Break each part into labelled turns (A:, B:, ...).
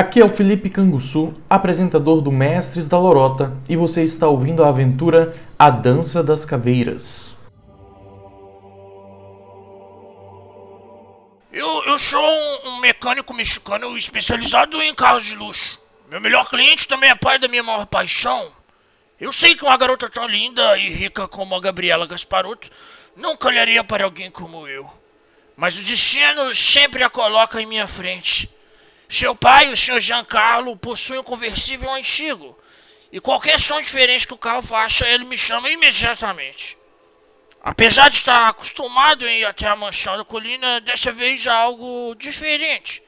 A: Aqui é o Felipe Canguçu, apresentador do Mestres da Lorota, e você está ouvindo a aventura A Dança das Caveiras.
B: Eu, eu sou um, mecânico mexicano especializado em carros de luxo. Meu melhor cliente também é pai da minha maior paixão. Eu sei que uma garota tão linda e rica como a Gabriela Gasparotto nunca olharia para alguém como eu. Mas o destino sempre a coloca em minha frente. Seu pai, o Sr. Giancarlo, possui um conversível antigo. E qualquer som diferente que o carro faça, ele me chama imediatamente. Apesar de estar acostumado em ir até a mansão da colina, dessa vez há algo diferente.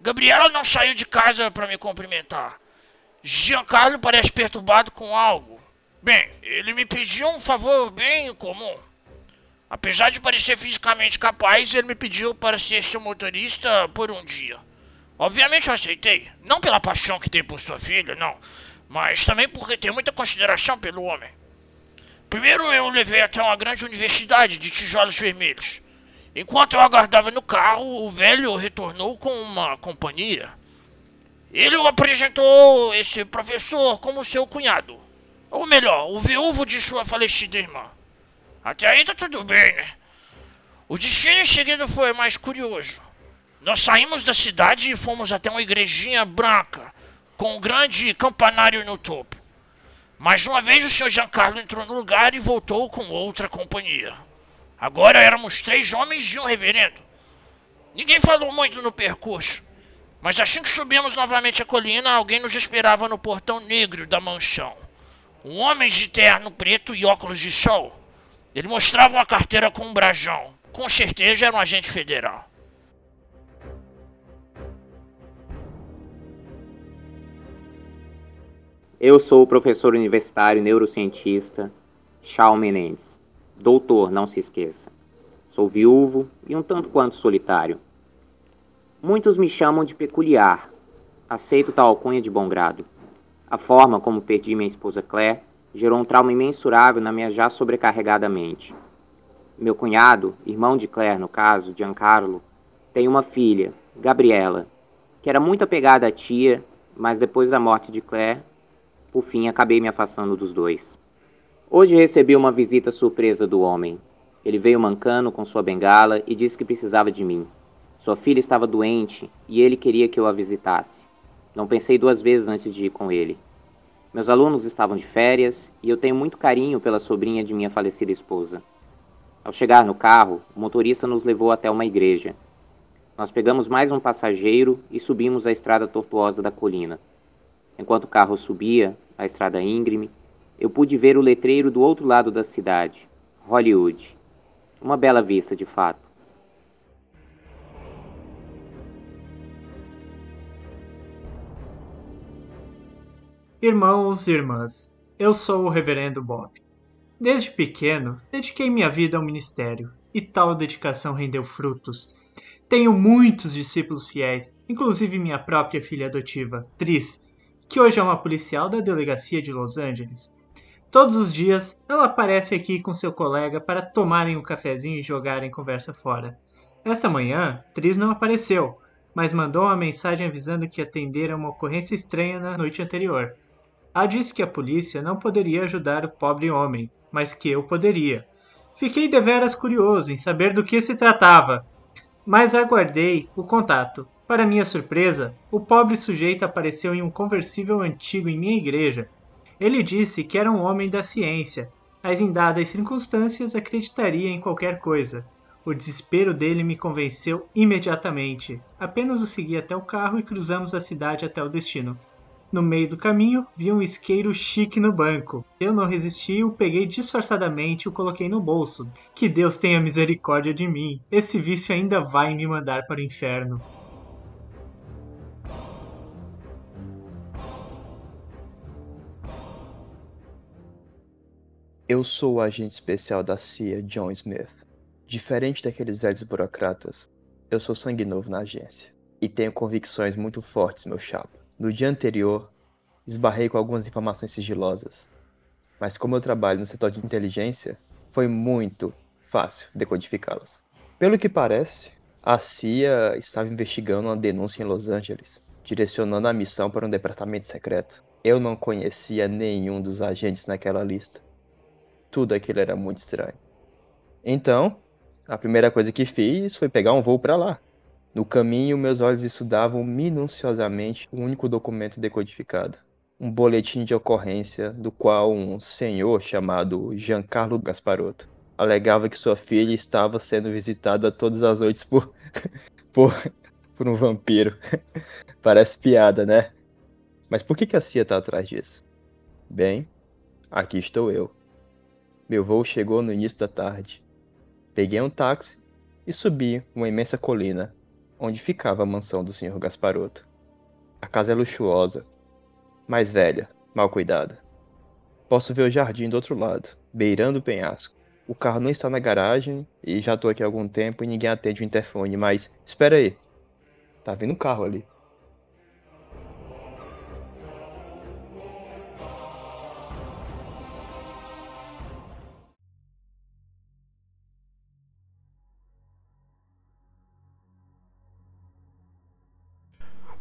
B: Gabriela não saiu de casa para me cumprimentar. Giancarlo parece perturbado com algo. Bem, ele me pediu um favor bem comum. Apesar de parecer fisicamente capaz, ele me pediu para ser seu motorista por um dia. Obviamente eu aceitei. Não pela paixão que tem por sua filha, não. Mas também porque tem muita consideração pelo homem. Primeiro eu o levei até uma grande universidade de tijolos vermelhos. Enquanto eu aguardava no carro, o velho retornou com uma companhia. Ele o apresentou esse professor como seu cunhado. Ou melhor, o viúvo de sua falecida irmã. Até aí tá tudo bem, né? O destino em seguida foi mais curioso. Nós saímos da cidade e fomos até uma igrejinha branca, com um grande campanário no topo. Mais uma vez o Sr. Giancarlo entrou no lugar e voltou com outra companhia. Agora éramos três homens e um reverendo. Ninguém falou muito no percurso, mas assim que subimos novamente a colina, alguém nos esperava no portão negro da mansão. Um homem de terno preto e óculos de sol. Ele mostrava uma carteira com um brajão. Com certeza era um agente federal.
C: Eu sou o professor universitário neurocientista Shawn Menendez. Doutor, não se esqueça. Sou viúvo e um tanto quanto solitário. Muitos me chamam de peculiar. Aceito tal alcunha de bom grado. A forma como perdi minha esposa Claire gerou um trauma imensurável na minha já sobrecarregada mente. Meu cunhado, irmão de Claire no caso, Giancarlo, tem uma filha, Gabriela, que era muito apegada à tia, mas depois da morte de Claire, por fim, acabei me afastando dos dois. Hoje recebi uma visita surpresa do homem. Ele veio mancando com sua bengala e disse que precisava de mim. Sua filha estava doente e ele queria que eu a visitasse. Não pensei duas vezes antes de ir com ele. Meus alunos estavam de férias e eu tenho muito carinho pela sobrinha de minha falecida esposa. Ao chegar no carro, o motorista nos levou até uma igreja. Nós pegamos mais um passageiro e subimos a estrada tortuosa da colina. Enquanto o carro subia, a estrada íngreme, eu pude ver o letreiro do outro lado da cidade, Hollywood. Uma bela vista, de fato.
D: Irmãos e irmãs, eu sou o Reverendo Bob. Desde pequeno, dediquei minha vida ao ministério, e tal dedicação rendeu frutos. Tenho muitos discípulos fiéis, inclusive minha própria filha adotiva, Tris, que hoje é uma policial da delegacia de Los Angeles. Todos os dias, ela aparece aqui com seu colega para tomarem um cafezinho e jogarem conversa fora. Esta manhã, Tris não apareceu, mas mandou uma mensagem avisando que atendera uma ocorrência estranha na noite anterior. A disse que a polícia não poderia ajudar o pobre homem, mas que eu poderia. Fiquei deveras curioso em saber do que se tratava, mas aguardei o contato. Para minha surpresa, o pobre sujeito apareceu em um conversível antigo em minha igreja. Ele disse que era um homem da ciência, mas em dadas circunstâncias acreditaria em qualquer coisa. O desespero dele me convenceu imediatamente. Apenas o segui até o carro e cruzamos a cidade até o destino. No meio do caminho, vi um isqueiro chique no banco. Eu não resisti o peguei disfarçadamente e o coloquei no bolso. Que Deus tenha misericórdia de mim. Esse vício ainda vai me mandar para o inferno.
E: Eu sou o agente especial da CIA, John Smith. Diferente daqueles velhos burocratas, eu sou sangue novo na agência. E tenho convicções muito fortes, meu chapa. No dia anterior, esbarrei com algumas informações sigilosas. Mas como eu trabalho no setor de inteligência, foi muito fácil decodificá-las. Pelo que parece, a CIA estava investigando uma denúncia em Los Angeles direcionando a missão para um departamento secreto. Eu não conhecia nenhum dos agentes naquela lista. Tudo aquilo era muito estranho. Então, a primeira coisa que fiz foi pegar um voo para lá. No caminho, meus olhos estudavam minuciosamente o único documento decodificado. Um boletim de ocorrência do qual um senhor chamado Giancarlo Gasparotto alegava que sua filha estava sendo visitada todas as noites por, por, por um vampiro. Parece piada, né? Mas por que, que a CIA está atrás disso? Bem, aqui estou eu. Meu voo chegou no início da tarde. Peguei um táxi e subi uma imensa colina onde ficava a mansão do Sr. Gasparotto. A casa é luxuosa, mais velha, mal cuidada. Posso ver o jardim do outro lado, beirando o penhasco. O carro não está na garagem e já estou aqui há algum tempo e ninguém atende o interfone, mas espera aí. Tá vindo um carro ali.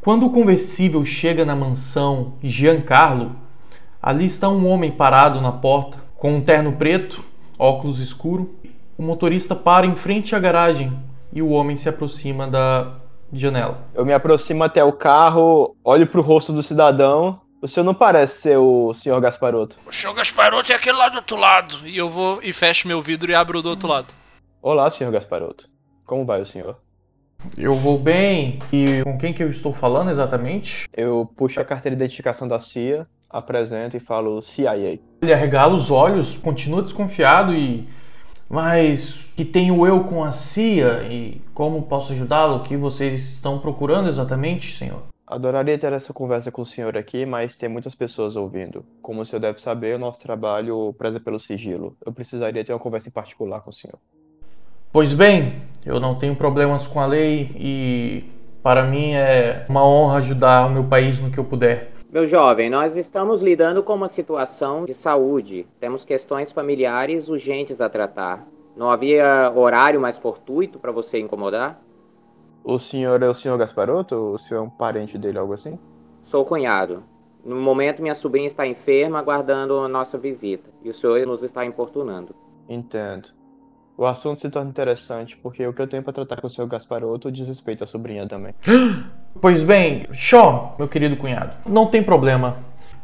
A: Quando o conversível chega na mansão Giancarlo, ali está um homem parado na porta, com um terno preto, óculos escuro. O motorista para em frente à garagem e o homem se aproxima da janela.
E: Eu me aproximo até o carro, olho pro rosto do cidadão. O senhor não parece ser o senhor Gasparotto.
B: O senhor Gasparotto é aquele lá do outro lado.
F: E eu vou e fecho meu vidro e abro do outro lado.
E: Olá, senhor Gasparotto. Como vai o senhor?
A: Eu vou bem. E com quem que eu estou falando exatamente?
E: Eu puxo a carteira de identificação da CIA, apresento e falo CIA.
A: Ele arregala os olhos, continua desconfiado e. Mas que tenho eu com a CIA e como posso ajudá-lo? O que vocês estão procurando exatamente, senhor?
E: Adoraria ter essa conversa com o senhor aqui, mas tem muitas pessoas ouvindo. Como o senhor deve saber, o nosso trabalho preza pelo sigilo. Eu precisaria ter uma conversa em particular com o senhor.
A: Pois bem, eu não tenho problemas com a lei e para mim é uma honra ajudar o meu país no que eu puder.
C: Meu jovem, nós estamos lidando com uma situação de saúde. Temos questões familiares urgentes a tratar. Não havia horário mais fortuito para você incomodar?
E: O senhor é o senhor Gasparotto? O senhor é um parente dele, algo assim?
C: Sou cunhado. No momento, minha sobrinha está enferma, aguardando a nossa visita. E o senhor nos está importunando.
E: Entendo. O assunto se torna interessante, porque o que eu tenho para tratar com o senhor Gasparotto diz respeito à sobrinha também.
A: Pois bem, Shaw, meu querido cunhado, não tem problema.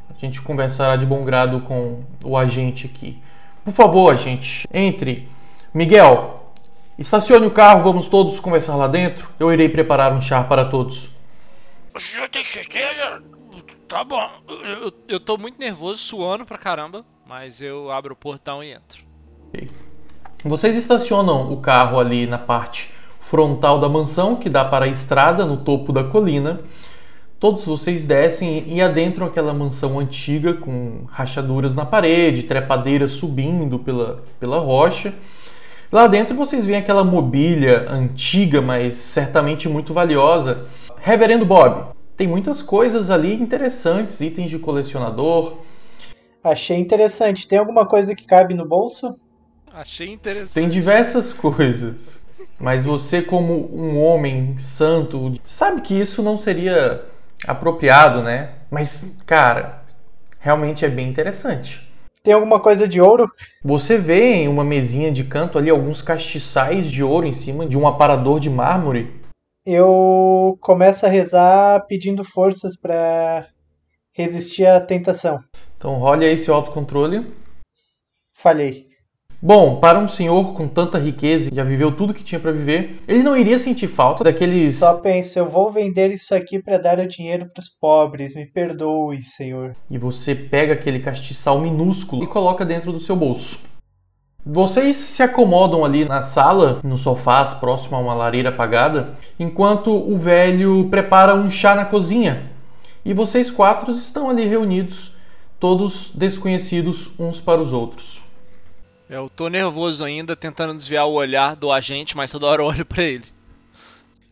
A: A gente conversará de bom grado com o agente aqui. Por favor, agente, entre. Miguel, estacione o carro, vamos todos conversar lá dentro. Eu irei preparar um chá para todos.
B: O senhor tem certeza? Tá bom.
F: Eu, eu tô muito nervoso, suando pra caramba, mas eu abro o portão e entro.
A: Okay. Vocês estacionam o carro ali na parte frontal da mansão, que dá para a estrada no topo da colina. Todos vocês descem e adentram aquela mansão antiga com rachaduras na parede, trepadeiras subindo pela, pela rocha. Lá dentro vocês veem aquela mobília antiga, mas certamente muito valiosa. Reverendo Bob, tem muitas coisas ali interessantes, itens de colecionador.
D: Achei interessante. Tem alguma coisa que cabe no bolso?
F: Achei interessante.
A: Tem diversas coisas. Mas você, como um homem santo, sabe que isso não seria apropriado, né? Mas, cara, realmente é bem interessante.
D: Tem alguma coisa de ouro?
A: Você vê em uma mesinha de canto ali alguns castiçais de ouro em cima de um aparador de mármore.
D: Eu começo a rezar pedindo forças para resistir à tentação.
A: Então role aí seu autocontrole.
D: Falhei.
A: Bom, para um senhor com tanta riqueza, já viveu tudo que tinha para viver, ele não iria sentir falta daqueles.
D: Só pensa, eu vou vender isso aqui para dar o dinheiro para os pobres. Me perdoe, senhor.
A: E você pega aquele castiçal minúsculo e coloca dentro do seu bolso. Vocês se acomodam ali na sala, no sofás, próximo a uma lareira apagada, enquanto o velho prepara um chá na cozinha. E vocês quatro estão ali reunidos, todos desconhecidos uns para os outros.
F: Eu tô nervoso ainda, tentando desviar o olhar do agente, mas toda hora eu olho pra ele.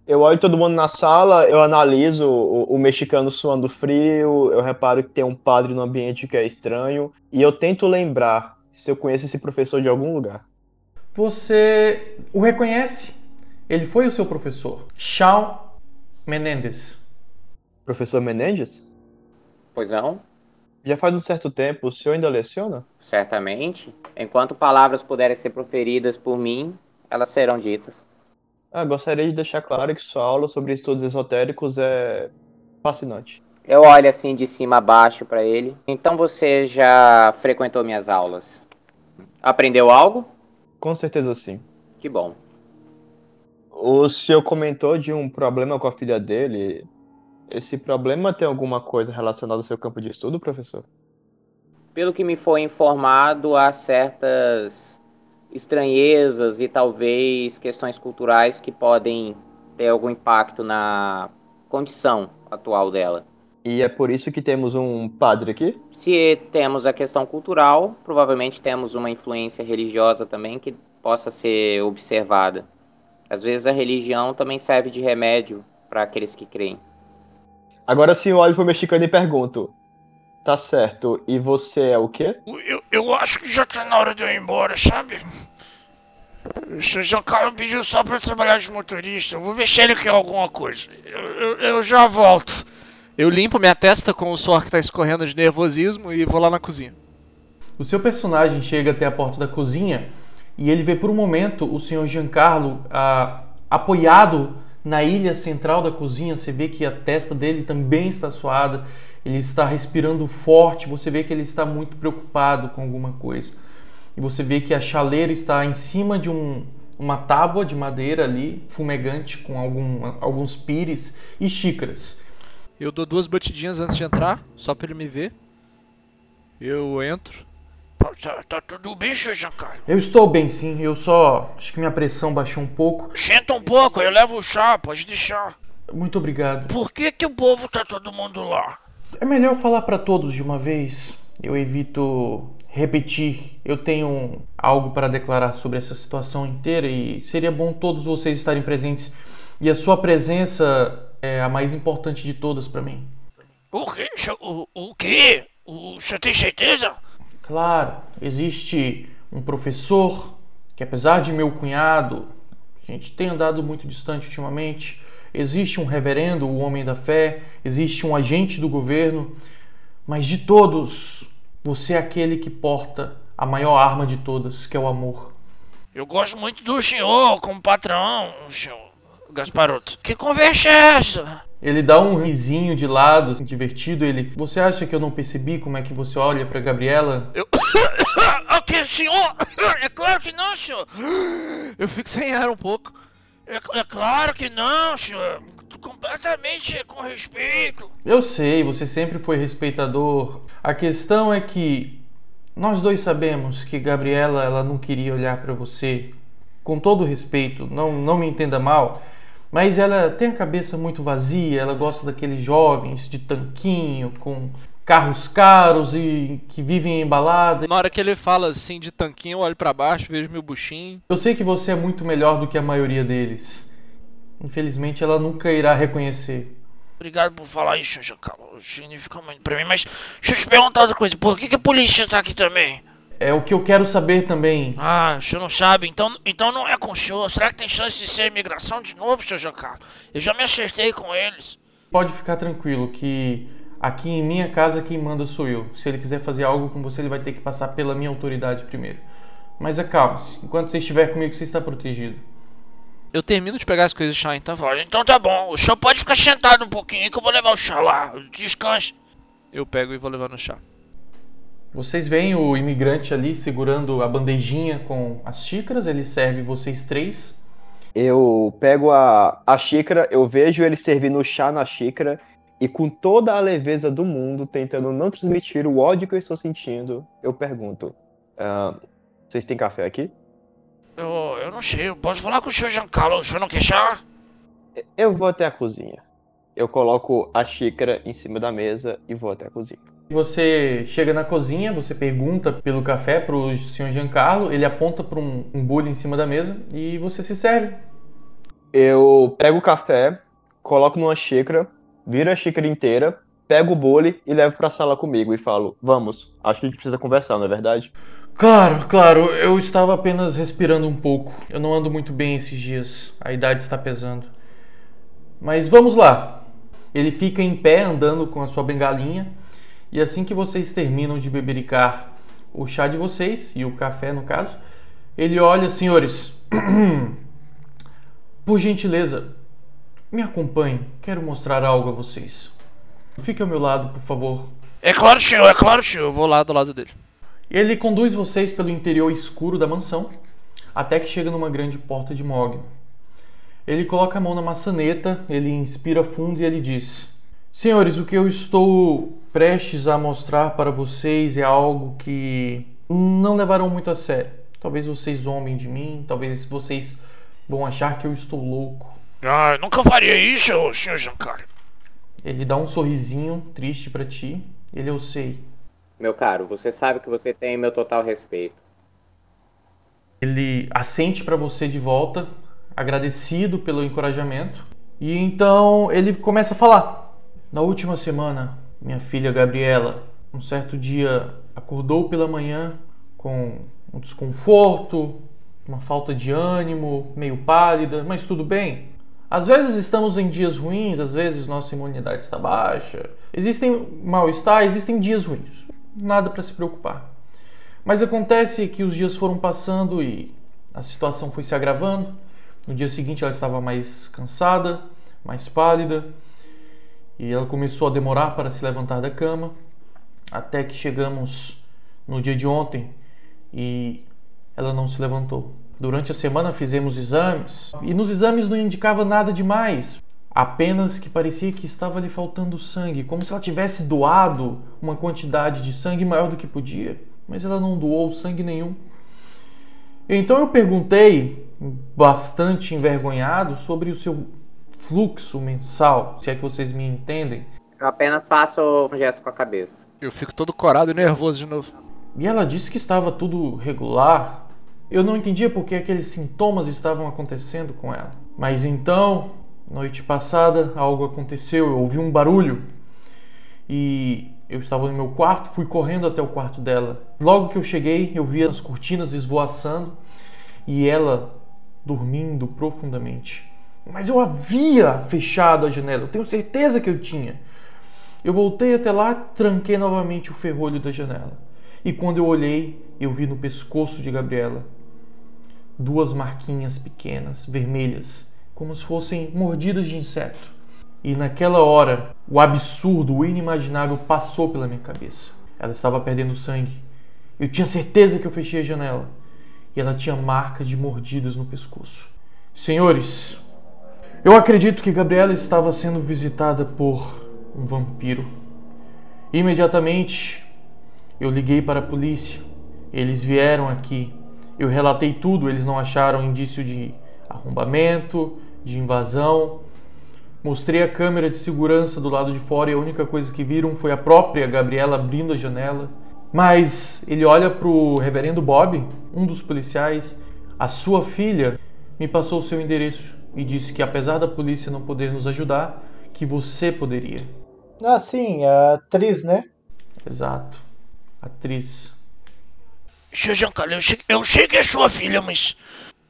E: Eu olho todo mundo na sala, eu analiso o, o, mexicano suando frio, eu reparo que tem um padre no ambiente que é estranho, e eu tento lembrar se eu conheço esse professor de algum lugar.
A: Você o reconhece? Ele foi o seu professor, Shawn Menendez.
E: Professor Menendez?
C: Pois não?
E: Já faz um certo tempo, o senhor ainda leciona?
C: Certamente. Enquanto palavras puderem ser proferidas por mim, elas serão ditas.
E: Ah, gostaria de deixar claro que sua aula sobre estudos esotéricos é fascinante.
C: Eu olho assim de cima a baixo para ele. Então você já frequentou minhas aulas? Aprendeu algo?
E: Com certeza sim.
C: Que bom.
E: O senhor comentou de um problema com a filha dele. Esse problema tem alguma coisa relacionada ao seu campo de estudo, professor?
C: Pelo que me foi informado, há certas estranhezas e talvez questões culturais que podem ter algum impacto na condição atual dela.
E: E é por isso que temos um padre aqui?
C: Se temos a questão cultural, provavelmente temos uma influência religiosa também que possa ser observada. Às vezes a religião também serve de remédio para aqueles que creem.
E: Agora sim eu olho pro mexicano e pergunto: Tá certo, e você é o quê?
B: Eu, eu acho que já tá na hora de eu ir embora, sabe? O senhor Giancarlo pediu só pra trabalhar de motorista. Eu vou ver se ele quer alguma coisa. Eu, eu, eu já volto.
F: Eu limpo minha testa com o suor que tá escorrendo de nervosismo e vou lá na cozinha.
A: O seu personagem chega até a porta da cozinha e ele vê por um momento o senhor Giancarlo ah, apoiado na ilha central da cozinha. Você vê que a testa dele também está suada, ele está respirando forte. Você vê que ele está muito preocupado com alguma coisa. E você vê que a chaleira está em cima de um, uma tábua de madeira ali, fumegante, com algum, alguns pires e xícaras.
F: Eu dou duas batidinhas antes de entrar, só pra ele me ver. Eu entro.
B: Tá, tá tudo bem, senhor Giancarlo?
A: Eu estou bem, sim. Eu só. Acho que minha pressão baixou um pouco.
B: Senta um pouco, eu levo o chá, pode deixar.
A: Muito obrigado.
B: Por que que o povo tá todo mundo lá?
A: É melhor falar para todos de uma vez. Eu evito repetir. Eu tenho algo para declarar sobre essa situação inteira e seria bom todos vocês estarem presentes. E a sua presença é a mais importante de todas para mim.
B: O quê? O, o quê? O senhor tem certeza?
A: Claro, existe um professor que, apesar de meu cunhado, a gente tem andado muito distante ultimamente. Existe um reverendo, o homem da fé, existe um agente do governo, mas de todos, você é aquele que porta a maior arma de todas, que é o amor.
B: Eu gosto muito do senhor como patrão, senhor Gasparoto. Que conversa é essa?
A: Ele dá um risinho de lado, divertido. Ele, você acha que eu não percebi como é que você olha para Gabriela?
B: Eu. ok, senhor! É claro que não, senhor!
F: Eu fico sem ar um pouco.
B: É, é claro que não, senhor! Completamente com respeito.
A: Eu sei, você sempre foi respeitador. A questão é que nós dois sabemos que Gabriela ela não queria olhar para você. Com todo respeito, não, não me entenda mal mas ela tem a cabeça muito vazia, ela gosta daqueles jovens de tanquinho, com carros caros e que vivem em balada.
F: Na hora que ele fala assim de tanquinho, eu olho para baixo, vejo meu buchinho.
A: Eu sei que você é muito melhor do que a maioria deles. Infelizmente, ela nunca irá reconhecer.
B: Obrigado por falar isso, Giancarlo. Significa muito pra mim, mas deixa eu te perguntar outra coisa. Por que, que a polícia tá aqui também?
A: É o que eu quero saber também.
B: Ah, o senhor não sabe, então, então não é com o senhor. Será que tem chance de ser imigração de novo, senhor Giancarlo? Eu já me acertei com eles.
A: Pode ficar tranquilo que aqui em minha casa quem manda sou eu. Se ele quiser fazer algo com você, ele vai ter que passar pela minha autoridade primeiro. Mas acalme-se. Enquanto você estiver comigo, você está protegido.
F: Eu termino de pegar as coisas do chá, então.
B: Então tá bom. O senhor pode ficar sentado um pouquinho que eu vou levar o chá lá. Descanse.
F: Eu pego e vou levar no chá.
A: Vocês veem o imigrante ali segurando a bandejinha com as xícaras, ele serve vocês três.
E: Eu pego a, a xícara, eu vejo ele servindo o chá na xícara e com toda a leveza do mundo, tentando não transmitir o ódio que eu estou sentindo, eu pergunto: uh, Vocês têm café aqui?
B: Eu, eu não sei, eu posso falar com o senhor Giancarlo, o senhor não quer chá?
E: Eu vou até a cozinha. Eu coloco a xícara em cima da mesa e vou até a cozinha.
A: Você chega na cozinha, você pergunta pelo café para o senhor Giancarlo, ele aponta para um, um bule em cima da mesa e você se serve.
E: Eu pego o café, coloco numa xícara, viro a xícara inteira, pego o bule e levo para a sala comigo e falo: Vamos, acho que a gente precisa conversar, não é verdade?
A: Claro, claro, eu estava apenas respirando um pouco. Eu não ando muito bem esses dias, a idade está pesando. Mas vamos lá. Ele fica em pé andando com a sua bengalinha e assim que vocês terminam de bebericar o chá de vocês e o café no caso, ele olha, senhores, por gentileza, me acompanhe, quero mostrar algo a vocês. Fique ao meu lado, por favor.
B: É claro, senhor, é claro, senhor. Eu vou lá do lado dele.
A: Ele conduz vocês pelo interior escuro da mansão até que chega numa grande porta de mogno. Ele coloca a mão na maçaneta, ele inspira fundo e ele diz: Senhores, o que eu estou prestes a mostrar para vocês é algo que não levarão muito a sério. Talvez vocês zombem de mim, talvez vocês vão achar que eu estou louco.
B: Ah, nunca faria isso, senhor Giancarlo.
A: Ele dá um sorrisinho triste para ti. Ele eu sei.
C: Meu caro, você sabe que você tem meu total respeito.
A: Ele assente para você de volta, agradecido pelo encorajamento. E então ele começa a falar. Na última semana, minha filha Gabriela, um certo dia, acordou pela manhã com um desconforto, uma falta de ânimo, meio pálida, mas tudo bem. Às vezes estamos em dias ruins, às vezes nossa imunidade está baixa, existem mal-estar, existem dias ruins, nada para se preocupar. Mas acontece que os dias foram passando e a situação foi se agravando. No dia seguinte ela estava mais cansada, mais pálida, e ela começou a demorar para se levantar da cama, até que chegamos no dia de ontem e ela não se levantou. Durante a semana fizemos exames e nos exames não indicava nada demais, apenas que parecia que estava lhe faltando sangue, como se ela tivesse doado uma quantidade de sangue maior do que podia, mas ela não doou sangue nenhum. Então eu perguntei, bastante envergonhado, sobre o seu fluxo mensal, se é que vocês me entendem.
C: Eu apenas faço um gesto com a cabeça.
F: Eu fico todo corado e nervoso de novo.
A: E ela disse que estava tudo regular, eu não entendia por que aqueles sintomas estavam acontecendo com ela. Mas então, noite passada, algo aconteceu, eu ouvi um barulho e eu estava no meu quarto, fui correndo até o quarto dela. Logo que eu cheguei, eu vi as cortinas esvoaçando e ela dormindo profundamente. Mas eu havia fechado a janela, eu tenho certeza que eu tinha. Eu voltei até lá, tranquei novamente o ferrolho da janela. E quando eu olhei, eu vi no pescoço de Gabriela duas marquinhas pequenas, vermelhas, como se fossem mordidas de inseto. E naquela hora, o absurdo, o inimaginável passou pela minha cabeça. Ela estava perdendo sangue. Eu tinha certeza que eu fechei a janela. E ela tinha marcas de mordidas no pescoço. Senhores, eu acredito que Gabriela estava sendo visitada por um vampiro. Imediatamente, eu liguei para a polícia. Eles vieram aqui eu relatei tudo, eles não acharam indício de arrombamento, de invasão. Mostrei a câmera de segurança do lado de fora e a única coisa que viram foi a própria Gabriela abrindo a janela. Mas ele olha para o reverendo Bob, um dos policiais. A sua filha me passou o seu endereço e disse que apesar da polícia não poder nos ajudar, que você poderia.
D: Ah, sim, a atriz, né?
A: Exato. Atriz.
B: Seu Giancarlo, eu sei, eu sei que é sua filha, mas.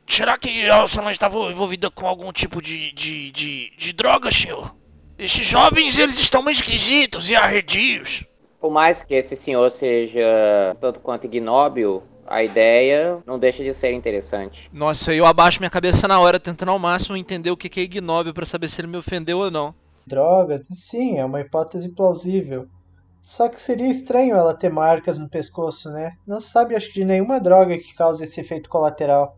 B: Será que ela não estava envolvida com algum tipo de, de, de, de droga, senhor? Esses jovens, eles estão meio esquisitos e arredios.
C: Por mais que esse senhor seja tanto quanto ignóbil, a ideia não deixa de ser interessante.
F: Nossa, eu abaixo minha cabeça na hora, tentando ao máximo entender o que é ignóbil para saber se ele me ofendeu ou não.
D: Drogas? Sim, é uma hipótese plausível. Só que seria estranho ela ter marcas no pescoço, né? Não se sabe, acho, de nenhuma droga que cause esse efeito colateral.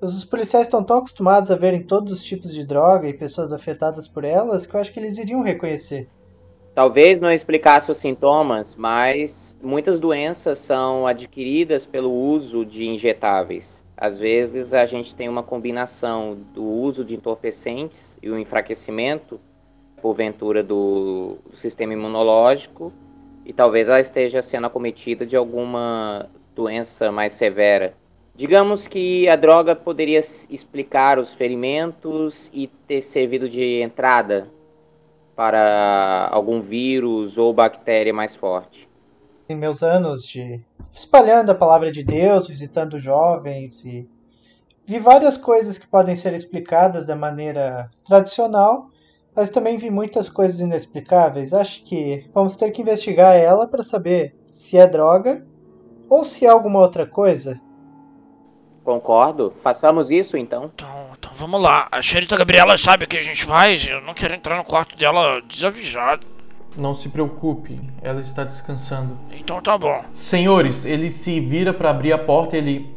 D: Os policiais estão tão acostumados a verem todos os tipos de droga e pessoas afetadas por elas que eu acho que eles iriam reconhecer.
C: Talvez não explicasse os sintomas, mas muitas doenças são adquiridas pelo uso de injetáveis. Às vezes a gente tem uma combinação do uso de entorpecentes e o enfraquecimento porventura do, sistema imunológico e talvez ela esteja sendo acometida de alguma doença mais severa. Digamos que a droga poderia explicar os ferimentos e ter servido de entrada para algum vírus ou bactéria mais forte.
D: Em meus anos de espalhando a palavra de Deus, visitando jovens e vi várias coisas que podem ser explicadas da maneira tradicional mas também vi muitas coisas inexplicáveis. Acho que vamos ter que investigar ela para saber se é droga ou se é alguma outra coisa.
C: Concordo. Façamos isso então.
B: Então, então vamos lá. A xerita Gabriela sabe o que a gente faz. Eu não quero entrar no quarto dela desavisado.
A: Não se preocupe, ela está descansando.
B: Então tá bom.
A: Senhores, ele se vira para abrir a porta. Ele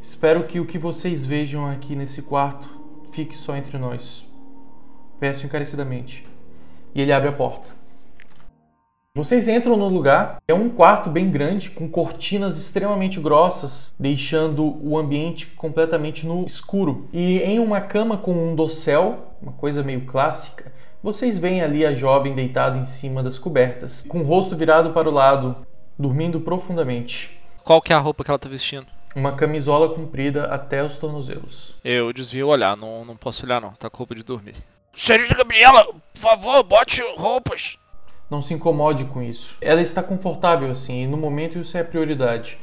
A: espero que o que vocês vejam aqui nesse quarto fique só entre nós. Peço encarecidamente. E ele abre a porta. Vocês entram no lugar, é um quarto bem grande, com cortinas extremamente grossas, deixando o ambiente completamente no escuro. E em uma cama com um dossel, uma coisa meio clássica, vocês veem ali a jovem deitada em cima das cobertas, com o rosto virado para o lado, dormindo profundamente.
F: Qual que é a roupa que ela tá vestindo?
A: Uma camisola comprida até os tornozelos.
F: Eu desvio o olhar, não, não posso olhar não, tá com roupa de dormir.
B: Xerita Gabriela, por favor, bote roupas.
A: Não se incomode com isso. Ela está confortável assim, e no momento isso é prioridade.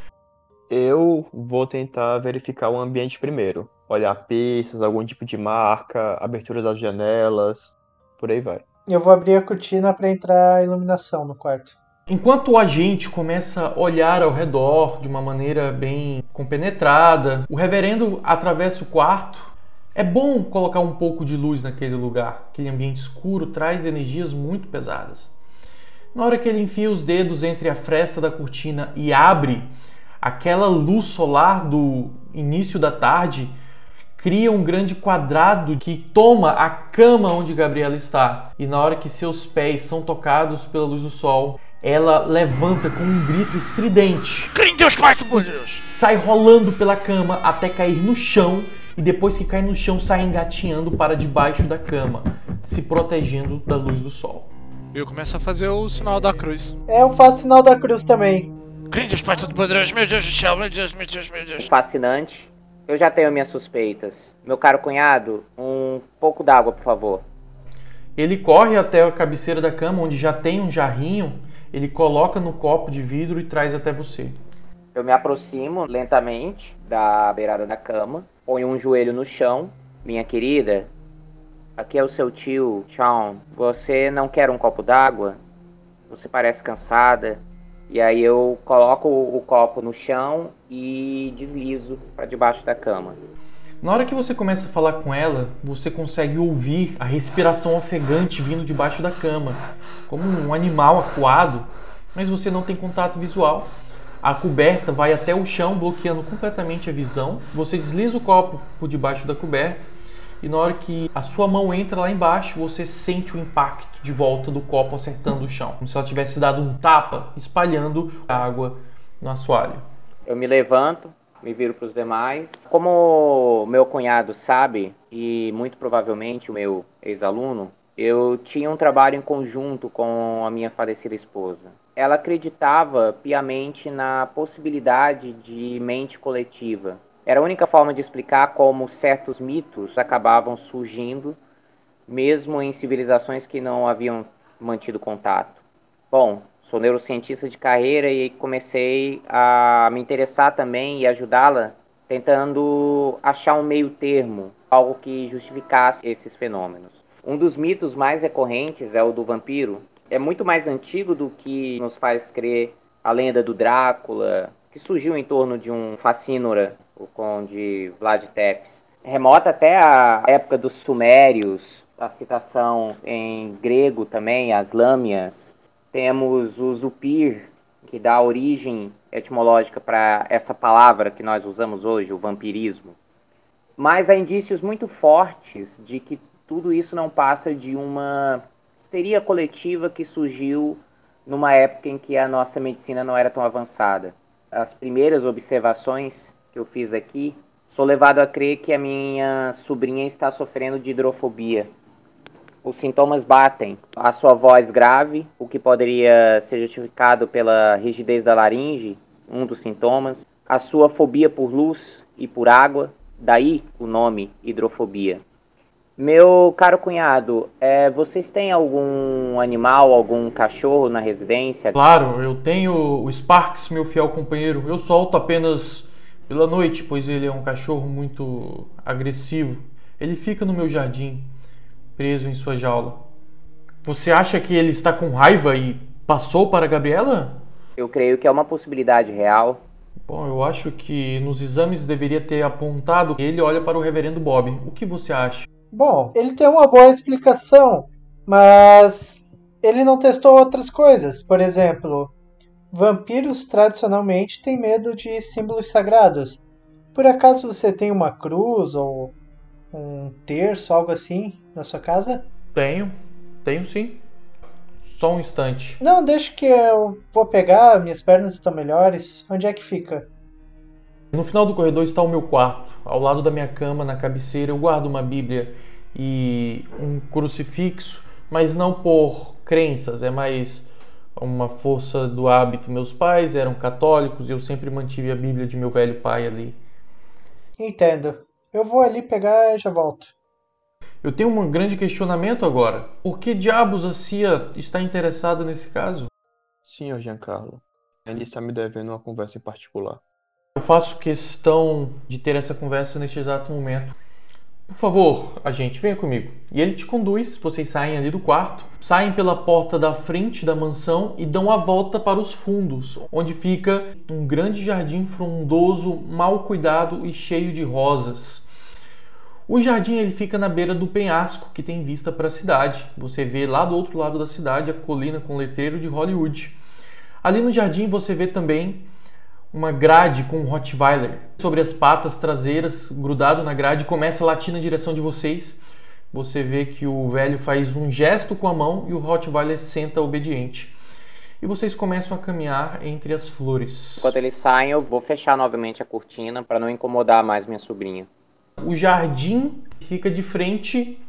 E: Eu vou tentar verificar o ambiente primeiro. Olhar pistas, algum tipo de marca, aberturas das janelas, por aí vai.
D: Eu vou abrir a cortina para entrar a iluminação no quarto.
A: Enquanto o agente começa a olhar ao redor de uma maneira bem compenetrada, o reverendo atravessa o quarto. É bom colocar um pouco de luz naquele lugar. Aquele ambiente escuro traz energias muito pesadas. Na hora que ele enfia os dedos entre a fresta da cortina e abre, aquela luz solar do início da tarde cria um grande quadrado que toma a cama onde Gabriela está. E na hora que seus pés são tocados pela luz do sol, ela levanta com um grito estridente.
B: Crê Deus Pai, por Deus.
A: Sai rolando pela cama até cair no chão e depois que cai no chão sai engatinhando para debaixo da cama, se protegendo da luz do sol.
F: Eu começo a fazer o sinal da cruz.
D: É, eu faço sinal da cruz também.
B: Deus Pai Todo-Poderoso. Meu Deus do céu, meu Deus, meu Deus, meu Deus.
C: Fascinante. Eu já tenho minhas suspeitas. Meu caro cunhado, um pouco d'água, por favor.
A: Ele corre até a cabeceira da cama, onde já tem um jarrinho, ele coloca no copo de vidro e traz até você.
C: Eu me aproximo lentamente da beirada da cama, ponho um joelho no chão. Minha querida, aqui é o seu tio, Sean. Você não quer um copo d'água? Você parece cansada. E aí eu coloco o copo no chão e deslizo para debaixo da cama.
A: Na hora que você começa a falar com ela, você consegue ouvir a respiração ofegante vindo debaixo da cama, como um animal acuado, mas você não tem contato visual. A coberta vai até o chão, bloqueando completamente a visão. Você desliza o copo por debaixo da coberta e na hora que a sua mão entra lá embaixo, você sente o impacto de volta do copo acertando o chão, como se ela tivesse dado um tapa, espalhando água no assoalho.
C: Eu me levanto, me viro para os demais. Como meu cunhado sabe, e muito provavelmente o meu ex-aluno, eu tinha um trabalho em conjunto com a minha falecida esposa. Ela acreditava piamente na possibilidade de mente coletiva, era a única forma de explicar como certos mitos acabavam surgindo, mesmo em civilizações que não haviam mantido contato. Bom, sou neurocientista de carreira e comecei a me interessar também e ajudá-la tentando achar um meio termo, algo que justificasse esses fenômenos. Um dos mitos mais recorrentes é o do vampiro. É muito mais antigo do que nos faz crer a lenda do Drácula, que surgiu em torno de um facínora o conde Vlad Tepes. Remota até a época dos sumérios, a citação em grego também, as lâmias. Temos o zupir, que dá origem etimológica para essa palavra que nós usamos hoje, o vampirismo. Mas há indícios muito fortes de que tudo isso não passa de uma histeria coletiva que surgiu numa época em que a nossa medicina não era tão avançada. As primeiras observações que eu fiz aqui, sou levado a crer que a minha sobrinha está sofrendo de hidrofobia. Os sintomas batem. A sua voz grave, o que poderia ser justificado pela rigidez da laringe, um dos sintomas. A sua fobia por luz e por água, daí o nome hidrofobia. Meu caro cunhado, é, vocês têm algum animal, algum cachorro na residência?
A: Claro, eu tenho o Sparks, meu fiel companheiro. Eu solto apenas pela noite, pois ele é um cachorro muito agressivo. Ele fica no meu jardim, preso em sua jaula. Você acha que ele está com raiva e passou para a Gabriela?
C: Eu creio que é uma possibilidade real.
A: Bom, eu acho que nos exames deveria ter apontado que ele olha para o reverendo Bob. O que você acha?
D: Bom, ele tem uma boa explicação, mas ele não testou outras coisas. Por exemplo, vampiros tradicionalmente têm medo de símbolos sagrados. Por acaso você tem uma cruz ou um terço, algo assim, na sua casa?
A: Tenho, tenho sim. Só um instante.
D: Não, deixa que eu vou pegar, minhas pernas estão melhores. Onde é que fica?
A: No final do corredor está o meu quarto. Ao lado da minha cama, na cabeceira, eu guardo uma Bíblia e um crucifixo, mas não por crenças, é mais uma força do hábito. Meus pais eram católicos e eu sempre mantive a Bíblia de meu velho pai ali.
D: Entendo. Eu vou ali pegar e já volto.
A: Eu tenho um grande questionamento agora. Por que diabos a CIA está interessada nesse caso?
E: Senhor Giancarlo, ele está me devendo uma conversa em particular.
A: Eu faço questão de ter essa conversa neste exato momento. Por favor, agente, venha comigo. E ele te conduz, vocês saem ali do quarto, saem pela porta da frente da mansão e dão a volta para os fundos, onde fica um grande jardim frondoso, mal cuidado e cheio de rosas. O jardim ele fica na beira do penhasco que tem vista para a cidade. Você vê lá do outro lado da cidade a colina com letreiro de Hollywood. Ali no jardim você vê também uma grade com um Rottweiler sobre as patas traseiras, grudado na grade, começa a latir na direção de vocês. Você vê que o velho faz um gesto com a mão e o Rottweiler senta obediente. E vocês começam a caminhar entre as flores.
C: Enquanto eles saem, eu vou fechar novamente a cortina para não incomodar mais minha sobrinha.
A: O jardim fica de frente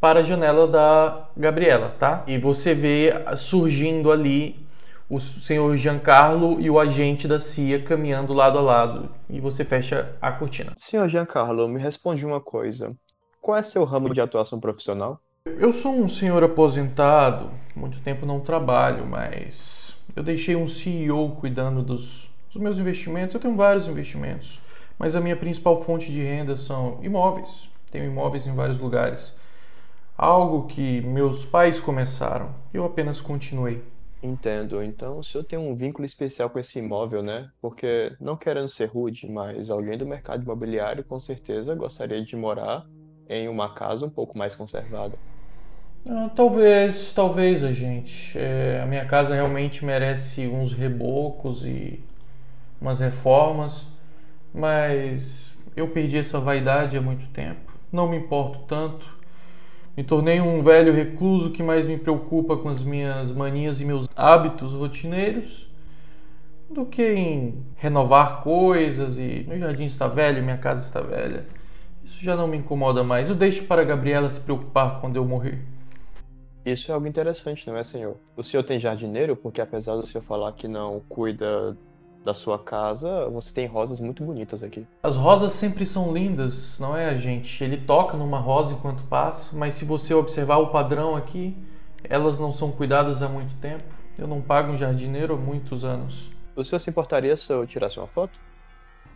A: para a janela da Gabriela, tá? E você vê surgindo ali o senhor Giancarlo e o agente da CIA caminhando lado a lado e você fecha a cortina.
E: Senhor Giancarlo, me responde uma coisa. Qual é seu ramo de atuação profissional?
A: Eu sou um senhor aposentado, muito tempo não trabalho, mas eu deixei um CEO cuidando dos, dos meus investimentos. Eu tenho vários investimentos, mas a minha principal fonte de renda são imóveis. Tenho imóveis em vários lugares. Algo que meus pais começaram, eu apenas continuei.
E: Entendo. Então o senhor tem um vínculo especial com esse imóvel, né? Porque, não querendo ser rude, mas alguém do mercado imobiliário com certeza gostaria de morar em uma casa um pouco mais conservada.
A: Ah, talvez, talvez, a gente. É, a minha casa realmente merece uns rebocos e umas reformas, mas eu perdi essa vaidade há muito tempo. Não me importo tanto. Me tornei um velho recluso que mais me preocupa com as minhas manias e meus hábitos rotineiros do que em renovar coisas e meu jardim está velho, minha casa está velha. Isso já não me incomoda mais. Eu deixo para a Gabriela se preocupar quando eu morrer.
E: Isso é algo interessante, não é, senhor? O senhor tem jardineiro porque apesar do senhor falar que não cuida da sua casa, você tem rosas muito bonitas aqui.
A: As rosas sempre são lindas, não é, gente? Ele toca numa rosa enquanto passa, mas se você observar o padrão aqui, elas não são cuidadas há muito tempo. Eu não pago um jardineiro há muitos anos.
E: O senhor se importaria se eu tirasse uma foto?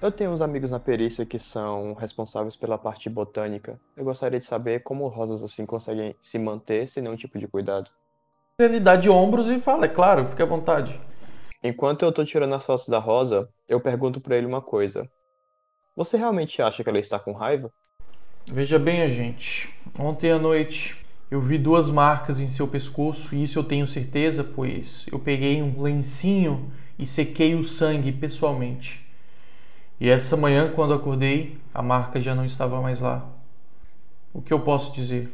E: Eu tenho uns amigos na perícia que são responsáveis pela parte botânica. Eu gostaria de saber como rosas assim conseguem se manter sem nenhum tipo de cuidado.
A: Ele dá de ombros e fala, é claro, fique à vontade.
E: Enquanto eu tô tirando as fotos da Rosa, eu pergunto para ele uma coisa. Você realmente acha que ela está com raiva?
A: Veja bem, a gente. Ontem à noite eu vi duas marcas em seu pescoço e isso eu tenho certeza, pois eu peguei um lencinho e sequei o sangue pessoalmente. E essa manhã, quando acordei, a marca já não estava mais lá. O que eu posso dizer?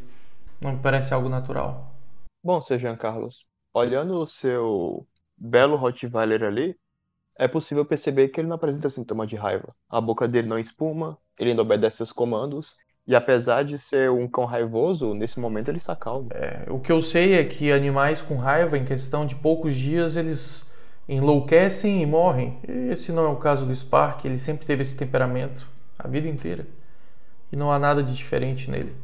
A: Não me parece algo natural.
E: Bom, seu Jean Carlos, olhando o seu belo Rottweiler ali, é possível perceber que ele não apresenta sintomas de raiva. A boca dele não espuma, ele ainda obedece seus comandos, e apesar de ser um cão raivoso, nesse momento ele está calmo.
A: É, o que eu sei é que animais com raiva, em questão de poucos dias, eles enlouquecem e morrem. Esse não é o caso do Spark, ele sempre teve esse temperamento a vida inteira. E não há nada de diferente nele.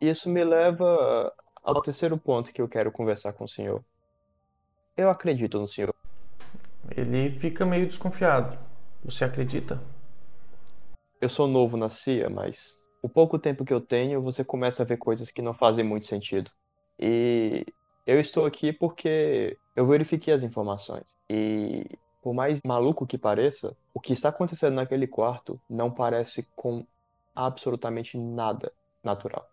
E: Isso me leva ao terceiro ponto que eu quero conversar com o senhor. Eu acredito no senhor.
A: Ele fica meio desconfiado. Você acredita?
E: Eu sou novo na CIA, mas o pouco tempo que eu tenho, você começa a ver coisas que não fazem muito sentido. E Eu estou aqui porque eu verifiquei as informações. E por mais maluco que pareça, o que está acontecendo naquele quarto não parece com absolutamente nada natural.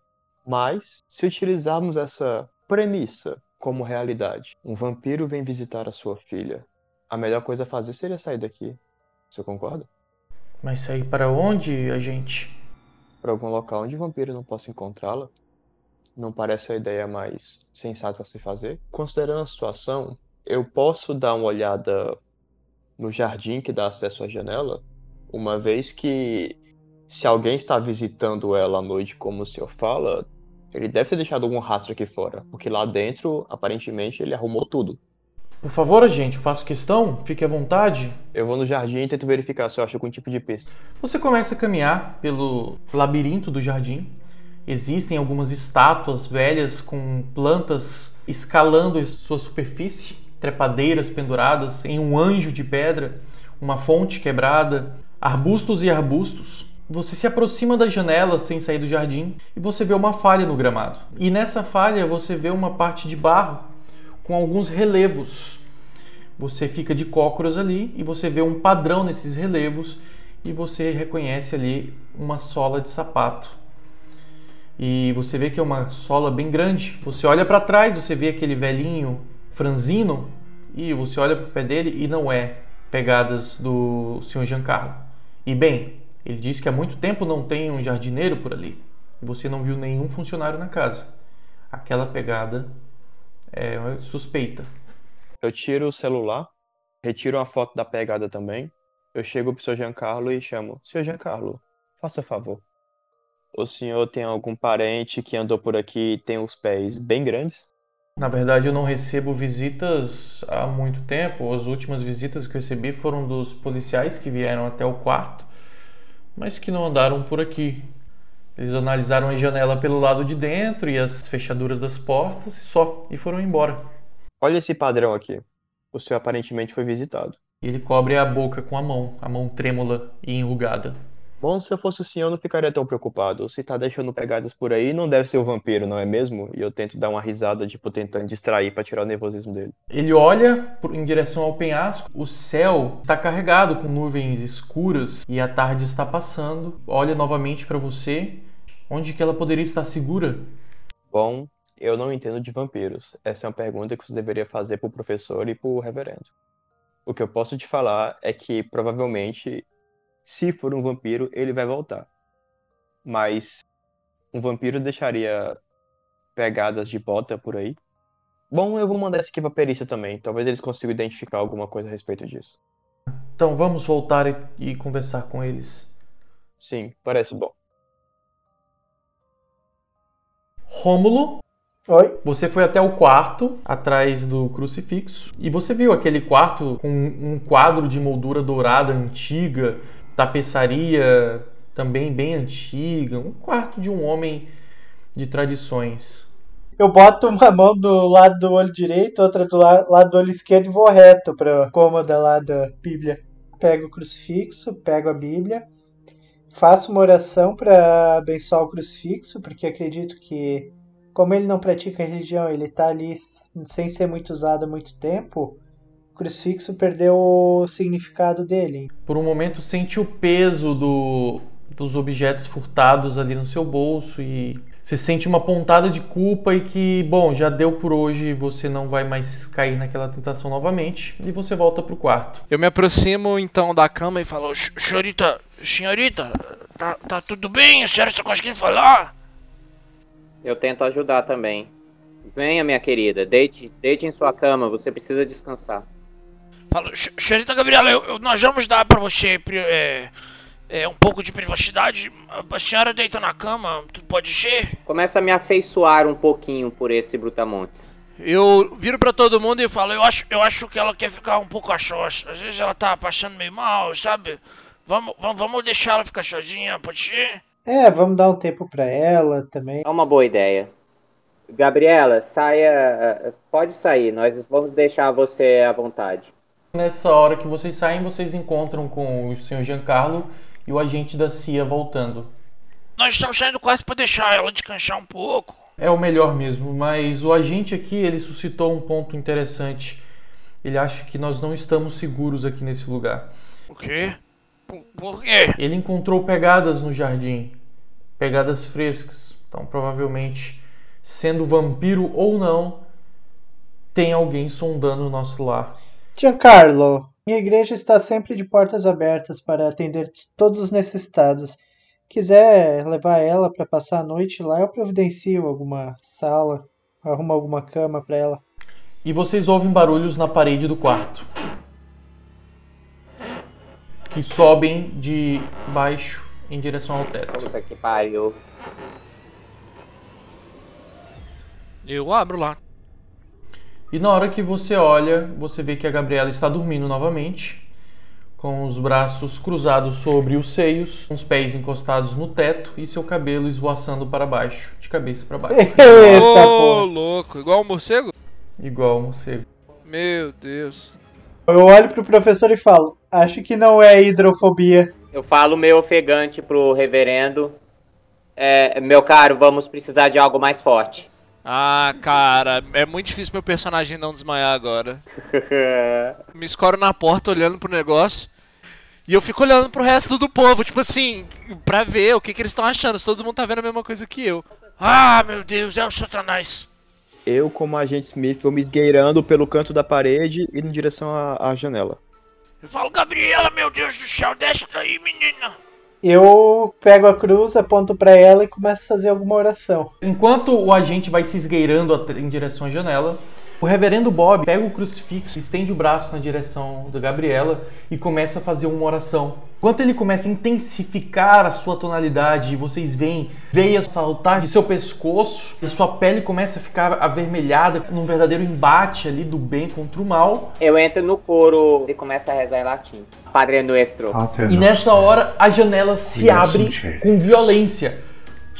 E: Mas, se utilizarmos essa premissa como realidade, um vampiro vem visitar a sua filha, a melhor coisa a fazer seria sair daqui. Você concorda?
A: Mas sair para onde, agente?
E: Para algum local onde o vampiro não possa encontrá-la. Não parece a ideia mais sensata a se fazer. Considerando a situação, eu posso dar uma olhada no jardim que dá acesso à janela, uma vez que se alguém está visitando ela à noite, como o senhor fala, ele deve ter deixado algum rastro aqui fora, porque lá dentro, aparentemente, ele arrumou tudo.
A: Por favor, agente, eu faço questão, fique à vontade.
E: Eu vou no jardim e tento verificar se eu acho algum tipo de pista.
A: Você começa a caminhar pelo labirinto do jardim. Existem algumas estátuas velhas com plantas escalando sua superfície, trepadeiras penduradas em um anjo de pedra, uma fonte quebrada, arbustos e arbustos. Você se aproxima da janela sem sair do jardim e você vê uma falha no gramado. E nessa falha você vê uma parte de barro com alguns relevos. Você fica de cócoras ali e você vê um padrão nesses relevos e você reconhece ali uma sola de sapato. E você vê que é uma sola bem grande. Você olha para trás, você vê aquele velhinho franzino e você olha para o pé dele e não é pegadas do Sr. Giancarlo. E bem, ele disse que há muito tempo não tem um jardineiro por ali. Você não viu nenhum funcionário na casa. Aquela pegada é suspeita.
E: Eu tiro o celular, retiro uma foto da pegada também. Eu chego pro seu Giancarlo e chamo: Seu Giancarlo, faça favor. O senhor tem algum parente que andou por aqui e tem os pés bem grandes?
A: Na verdade, eu não recebo visitas há muito tempo. As últimas visitas que eu recebi foram dos policiais que vieram até o quarto, mas que não andaram por aqui. Eles analisaram a janela pelo lado de dentro e as fechaduras das portas e só, e foram embora.
E: Olha esse padrão aqui. O senhor aparentemente foi visitado.
A: E ele cobre a boca com a mão, a mão trêmula e enrugada.
E: Bom, se eu fosse o senhor, eu não ficaria tão preocupado. Se tá deixando pegadas por aí, não deve ser o vampiro, não é mesmo? E eu tento dar uma risada, tipo, tentando distrair para tirar o nervosismo dele.
A: Ele olha em direção ao penhasco. O céu está carregado com nuvens escuras e a tarde está passando. Olha novamente para você. Onde que ela poderia estar segura?
E: Bom, eu não entendo de vampiros. Essa é uma pergunta que você deveria fazer pro professor e pro reverendo. O que eu posso te falar é que provavelmente se for um vampiro, ele vai voltar. Mas um vampiro deixaria pegadas de bota por aí. Bom, eu vou mandar essa aqui pra perícia também. Talvez eles consigam identificar alguma coisa a respeito disso.
A: Então vamos voltar e, e conversar com eles.
E: Sim, parece bom.
A: Rômulo,
D: Oi?
A: você foi até o quarto, atrás do crucifixo, e você viu aquele quarto com um quadro de moldura dourada antiga, tapeçaria também bem antiga, um quarto de um homem de tradições.
D: Eu boto uma mão do lado do olho direito, outra do la- lado do olho esquerdo e vou reto pra cômoda lá da Bíblia. Pego o crucifixo, pego a Bíblia, faço uma oração para abençoar o crucifixo, porque acredito que, como ele não pratica religião, ele tá ali sem ser muito usado há muito tempo, crucifixo perdeu o significado dele.
A: Por um momento sente o peso do, dos objetos furtados ali no seu bolso e você sente uma pontada de culpa e que, bom, já deu por hoje, você não vai mais cair naquela tentação novamente e você volta pro quarto.
F: Eu me aproximo então da cama e falo:
B: Falou, "X- senhorita, senhorita, tá, tá tudo bem? A senhora está conseguindo falar?
C: Eu tento ajudar também. Venha, minha querida, deite, deite em sua cama, você precisa descansar.
B: Falou, "X- senhorita Gabriela, eu- eu- nós vamos dar pra você é, é, um pouco de privacidade. A senhora deita na cama, tudo pode ser?
C: Começa a me afeiçoar um pouquinho por esse Brutamontes.
F: Eu viro pra todo mundo e falo:
B: Fala, eu acho, eu acho que ela quer ficar um pouco a sós. Às vezes ela tá passando meio mal, sabe? Vamos, vamos, vamos deixar ela ficar sozinha, pode ser?
D: É, vamos dar um tempo pra ela também.
C: É uma boa ideia. Gabriela, saia. Pode sair, nós vamos deixar você à vontade.
A: Nessa hora que vocês saem, vocês encontram com o senhor Giancarlo e o agente da CIA voltando.
B: Nós estamos saindo do quarto pra deixar ela descansar um pouco.
A: É o melhor mesmo, mas o agente aqui ele suscitou um ponto interessante. Ele acha que nós não estamos seguros aqui nesse lugar.
B: O quê? Por, por quê?
A: Ele encontrou pegadas no jardim, pegadas frescas. Então, provavelmente, sendo vampiro ou não, tem alguém sondando o nosso lar.
D: Giancarlo, minha igreja está sempre de portas abertas para atender todos os necessitados. Quiser levar ela para passar a noite lá, eu providencio alguma sala, arrumo alguma cama para ela.
A: E vocês ouvem barulhos na parede do quarto. Que sobem de baixo em direção ao teto.
C: Puta que pariu.
F: Eu abro lá.
A: E na hora que você olha, você vê que a Gabriela está dormindo novamente, com os braços cruzados sobre os seios, com os pés encostados no teto e seu cabelo esvoaçando para baixo, de cabeça para baixo,
D: Eita
F: Ô,
D: porra.
F: louco. Igual um morcego?
A: igual um morcego.
F: Meu Deus.
D: Eu olho pro professor e falo: Acho que não é hidrofobia.
C: Eu falo meio ofegante pro reverendo. É, meu caro, vamos precisar de algo mais forte.
F: Ah, cara, é muito difícil meu personagem não desmaiar agora. Me escoro na porta olhando pro negócio. E eu fico olhando pro resto do povo, tipo assim, pra ver o que, que eles estão achando, se todo mundo tá vendo a mesma coisa que eu.
B: Ah, meu Deus, é o Satanás.
E: Eu, como agente Smith, vou me esgueirando pelo canto da parede e em direção à, à janela.
B: Eu falo, Gabriela, meu Deus do céu, desce daí, menina.
D: Eu pego a cruz, aponto pra ela e começo a fazer alguma oração.
A: Enquanto o agente vai se esgueirando em direção à janela, o reverendo Bob pega o crucifixo, estende o braço na direção da Gabriela e começa a fazer uma oração. Enquanto ele começa a intensificar a sua tonalidade e vocês veem veias saltar de seu pescoço, e sua pele começa a ficar avermelhada num verdadeiro embate ali do bem contra o mal.
C: Eu entro no coro e começo a rezar em latim. Padre Nuestro.
A: E nessa hora a janela se abre com violência,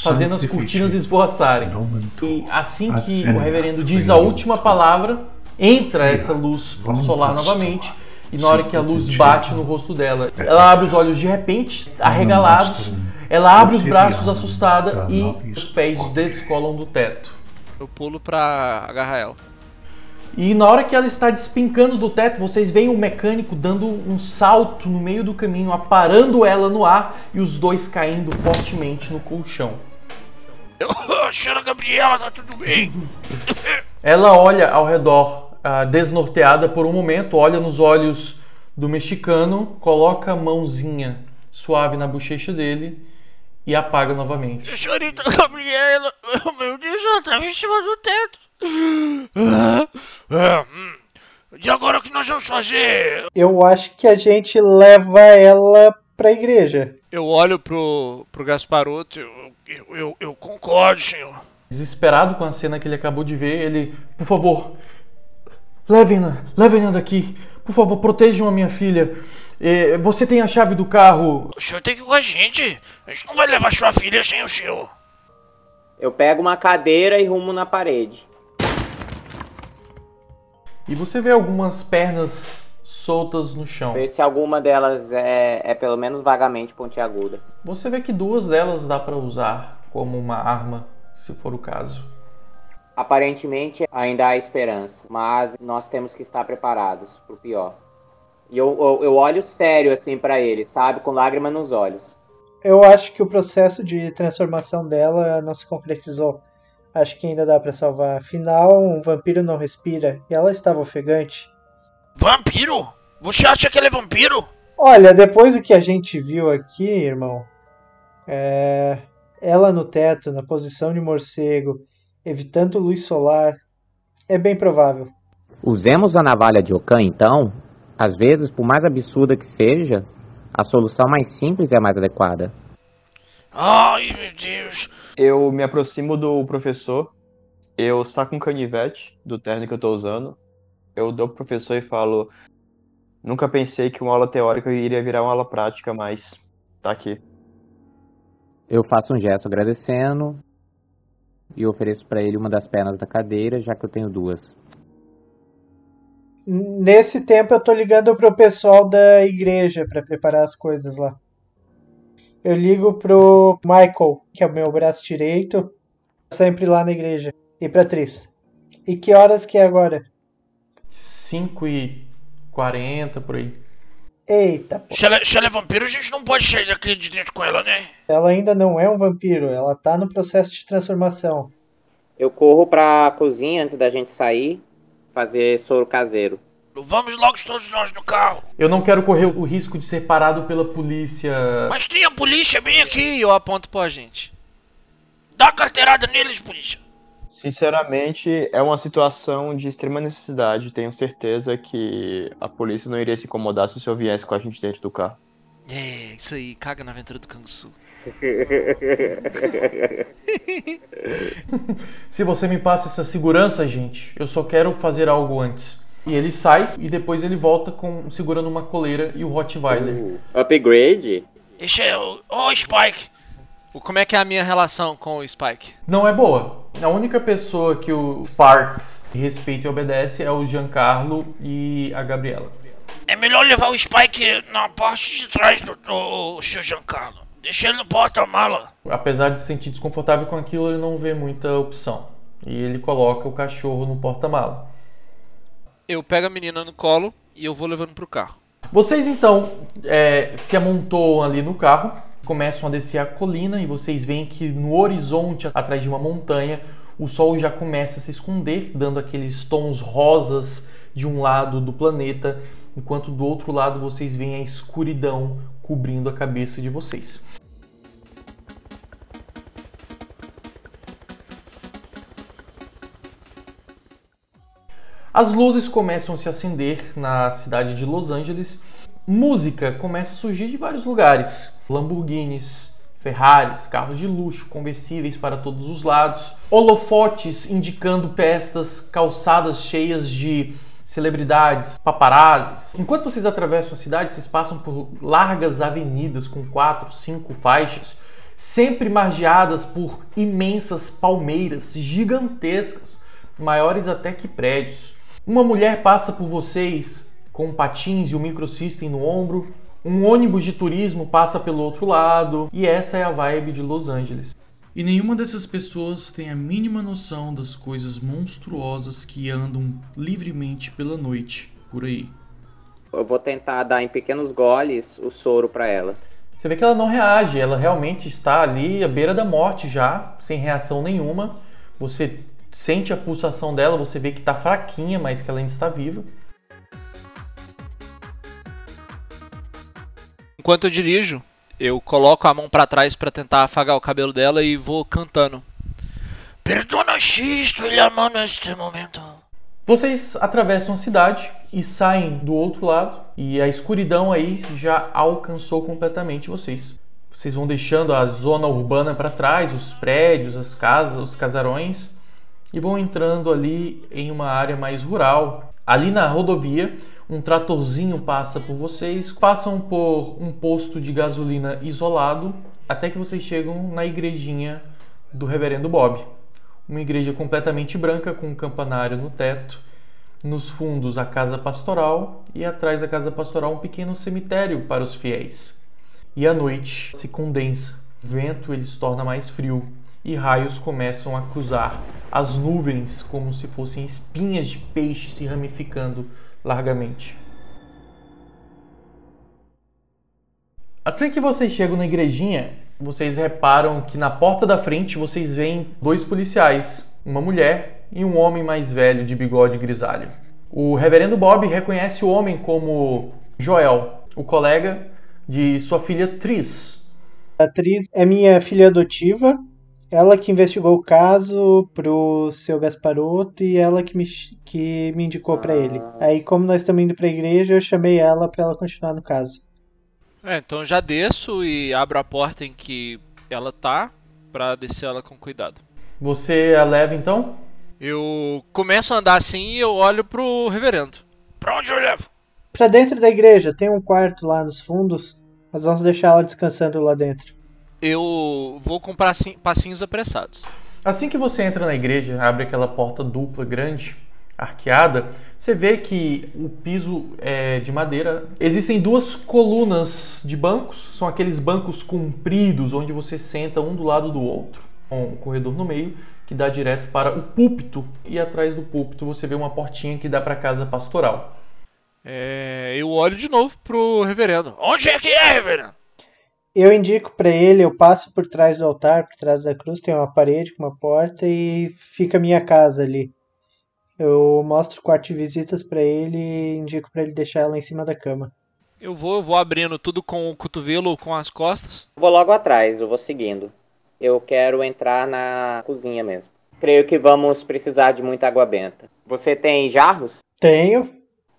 A: fazendo as cortinas esvoaçarem. E assim que o reverendo diz a última palavra, entra essa luz solar novamente. E na hora que a luz bate no rosto dela, ela abre os olhos de repente, arregalados. Ela abre os braços assustada e os pés descolam do teto.
F: Eu pulo pra agarrar ela.
A: E na hora que ela está despencando do teto, vocês veem o mecânico dando um salto no meio do caminho, aparando ela no ar e os dois caindo fortemente no colchão.
B: Senhora Gabriela, tá tudo bem?
A: Ela olha ao redor, ah, desnorteada por um momento, olha nos olhos do mexicano, coloca a mãozinha suave na bochecha dele e apaga novamente.
B: Senhorita Gabriela, meu Deus, ela tá em cima do teto. Ah, ah. E agora o que nós vamos fazer?
D: Eu acho que a gente leva ela pra igreja.
F: Eu olho pro, pro Gasparoto.
B: Eu, eu, eu, concordo, senhor.
A: Desesperado com a cena que ele acabou de ver, ele, por favor, levem-na, levem-na daqui. Por favor, protejam a minha filha. Eh, Você tem a chave do carro.
B: O senhor tem que ir com a gente. A gente não vai levar sua filha sem o senhor.
C: Eu pego uma cadeira e rumo na parede.
A: E você vê algumas pernas soltas no chão.
C: Ver se alguma delas é, é pelo menos vagamente pontiaguda.
A: Você vê que duas delas dá pra usar como uma arma, se for o caso.
C: Aparentemente ainda há esperança, mas nós temos que estar preparados pro pior. E eu, eu, eu olho sério assim pra ele, sabe? Com lágrima nos olhos.
D: Eu acho que o processo de transformação dela não se concretizou. Acho que ainda dá pra salvar. Afinal, um vampiro não respira e ela estava ofegante.
B: Vampiro? Você acha que ele é vampiro?
D: Olha, depois do que a gente viu aqui, irmão, é... ela no teto, na posição de morcego, evitando luz solar, é bem provável.
C: Usemos a navalha de Okan então? Às vezes, por mais absurda que seja, a solução mais simples é a mais adequada.
B: Ai, meu Deus.
E: Eu me aproximo do professor, eu saco um canivete do terno que eu tô usando, eu dou pro professor e falo: Nunca pensei que uma aula teórica iria virar uma aula prática, mas tá aqui.
C: Eu faço um gesto agradecendo e ofereço para ele uma das pernas da cadeira, já que eu tenho duas.
D: Nesse tempo eu tô ligando pro pessoal da igreja pra preparar as coisas lá. Eu ligo pro Michael, que é o meu braço direito, Sempre lá na igreja. E pra atriz. E que horas que é agora?
A: 5 e 40 por aí.
D: Eita, pô.
B: Se ela, se ela é vampiro, a gente não pode sair daqui de dentro com ela, né?
D: Ela ainda não é um vampiro, ela tá no processo de transformação.
C: Eu corro pra cozinha antes da gente sair, fazer soro caseiro.
B: Vamos logo todos nós no carro.
A: Eu não quero correr o risco de ser parado pela polícia.
B: Mas tem a polícia bem aqui.
F: Eu aponto pro agente.
B: Dá carteirada neles, polícia.
E: Sinceramente, é uma situação de extrema necessidade. Tenho certeza que a polícia não iria se incomodar se o senhor viesse com a gente dentro do carro.
F: É, isso aí, caga na aventura do canguçu.
A: Se você me passa essa segurança, gente, eu só quero fazer algo antes. E ele sai e depois ele volta com segurando uma coleira e o Rottweiler.
C: Uh, upgrade?
B: Esse é o. Ô, Spike.
F: O- Como é que é a minha relação com o Spike?
A: Não é boa. A única pessoa que o Sparks respeita e obedece é o Giancarlo e a Gabriela.
B: É melhor levar o Spike na parte de trás do, do seu Giancarlo. Deixa ele no porta-mala.
A: Apesar de se sentir desconfortável com aquilo, ele não vê muita opção. E ele coloca o cachorro no porta-mala.
F: Eu pego a menina no colo e eu vou levando pro carro.
A: Vocês então é, se amontoam ali no carro, começam a descer a colina e vocês veem que no horizonte, atrás de uma montanha, o sol já começa a se esconder, dando aqueles tons rosas de um lado do planeta, enquanto do outro lado vocês veem a escuridão cobrindo a cabeça de vocês. As luzes começam a se acender na cidade de Los Angeles. Música começa a surgir de vários lugares: Lamborghinis, Ferraris, carros de luxo, conversíveis para todos os lados, holofotes indicando festas, calçadas cheias de celebridades, paparazzis. Enquanto vocês atravessam a cidade, vocês passam por largas avenidas com quatro, cinco faixas, sempre margeadas por imensas palmeiras gigantescas, maiores até que prédios. Uma mulher passa por vocês com patins e um microsystem no ombro. Um ônibus de turismo passa pelo outro lado. E essa é a vibe de Los Angeles. E nenhuma dessas pessoas tem a mínima noção das coisas monstruosas que andam livremente pela noite por aí.
C: Eu vou tentar dar em pequenos goles o soro pra ela.
A: Você vê que ela não reage, ela realmente está ali à beira da morte já, sem reação nenhuma. Você sente a pulsação dela, você vê que está fraquinha, mas que ela ainda está viva.
F: Enquanto eu dirijo, eu coloco a mão pra trás pra tentar afagar o cabelo dela e vou cantando.
B: Perdona X, ele ama neste momento.
A: Vocês atravessam a cidade e saem do outro lado e a escuridão aí já alcançou completamente vocês. Vocês vão deixando a zona urbana para trás, os prédios, as casas, os casarões e vão entrando ali em uma área mais rural. Ali na rodovia, um tratorzinho passa por vocês, passam por um posto de gasolina isolado até que vocês chegam na igrejinha do Reverendo Bob. Uma igreja completamente branca com um campanário no teto, nos fundos a casa pastoral e atrás da casa pastoral um pequeno cemitério para os fiéis. E a noite se condensa, o vento ele se torna mais frio e raios começam a cruzar as nuvens como se fossem espinhas de peixe se ramificando largamente. Assim que vocês chegam na igrejinha, vocês reparam que na porta da frente vocês veem dois policiais, uma mulher e um homem mais velho de bigode grisalho. O reverendo Bob reconhece o homem como Joel, o colega de sua filha Tris.
D: A atriz é minha filha adotiva, ela que investigou o caso pro seu Gasparotto e ela que me, que me indicou pra ele. Aí, como nós estamos indo pra igreja, eu chamei ela pra ela continuar no caso.
F: É, então eu já desço e abro a porta em que ela tá pra descer ela com cuidado.
A: Você a leva então?
F: Eu começo a andar assim e eu olho pro reverendo.
B: Pra onde eu levo?
D: Pra dentro da igreja, tem um quarto lá nos fundos. Nós vamos deixar ela descansando lá dentro.
F: Eu vou com passin- passinhos apressados.
A: Assim que você entra na igreja, abre aquela porta dupla grande, arqueada, você vê que o piso é de madeira. Existem duas colunas de bancos, são aqueles bancos compridos onde você senta um do lado do outro. um corredor no meio que dá direto para o púlpito e atrás do púlpito você vê uma portinha que dá para a casa pastoral.
F: É, eu olho de novo pro reverendo. Onde é que é, reverendo?
D: Eu indico para ele, eu passo por trás do altar, por trás da cruz, tem uma parede com uma porta e fica a minha casa ali. Eu mostro o quarto de visitas para ele e indico para ele deixar ela em cima da cama.
F: Eu vou, eu vou abrindo tudo com o cotovelo, com as costas.
C: Vou logo atrás, eu vou seguindo. Eu quero entrar na cozinha mesmo. Creio que vamos precisar de muita água benta. Você tem jarros?
D: Tenho.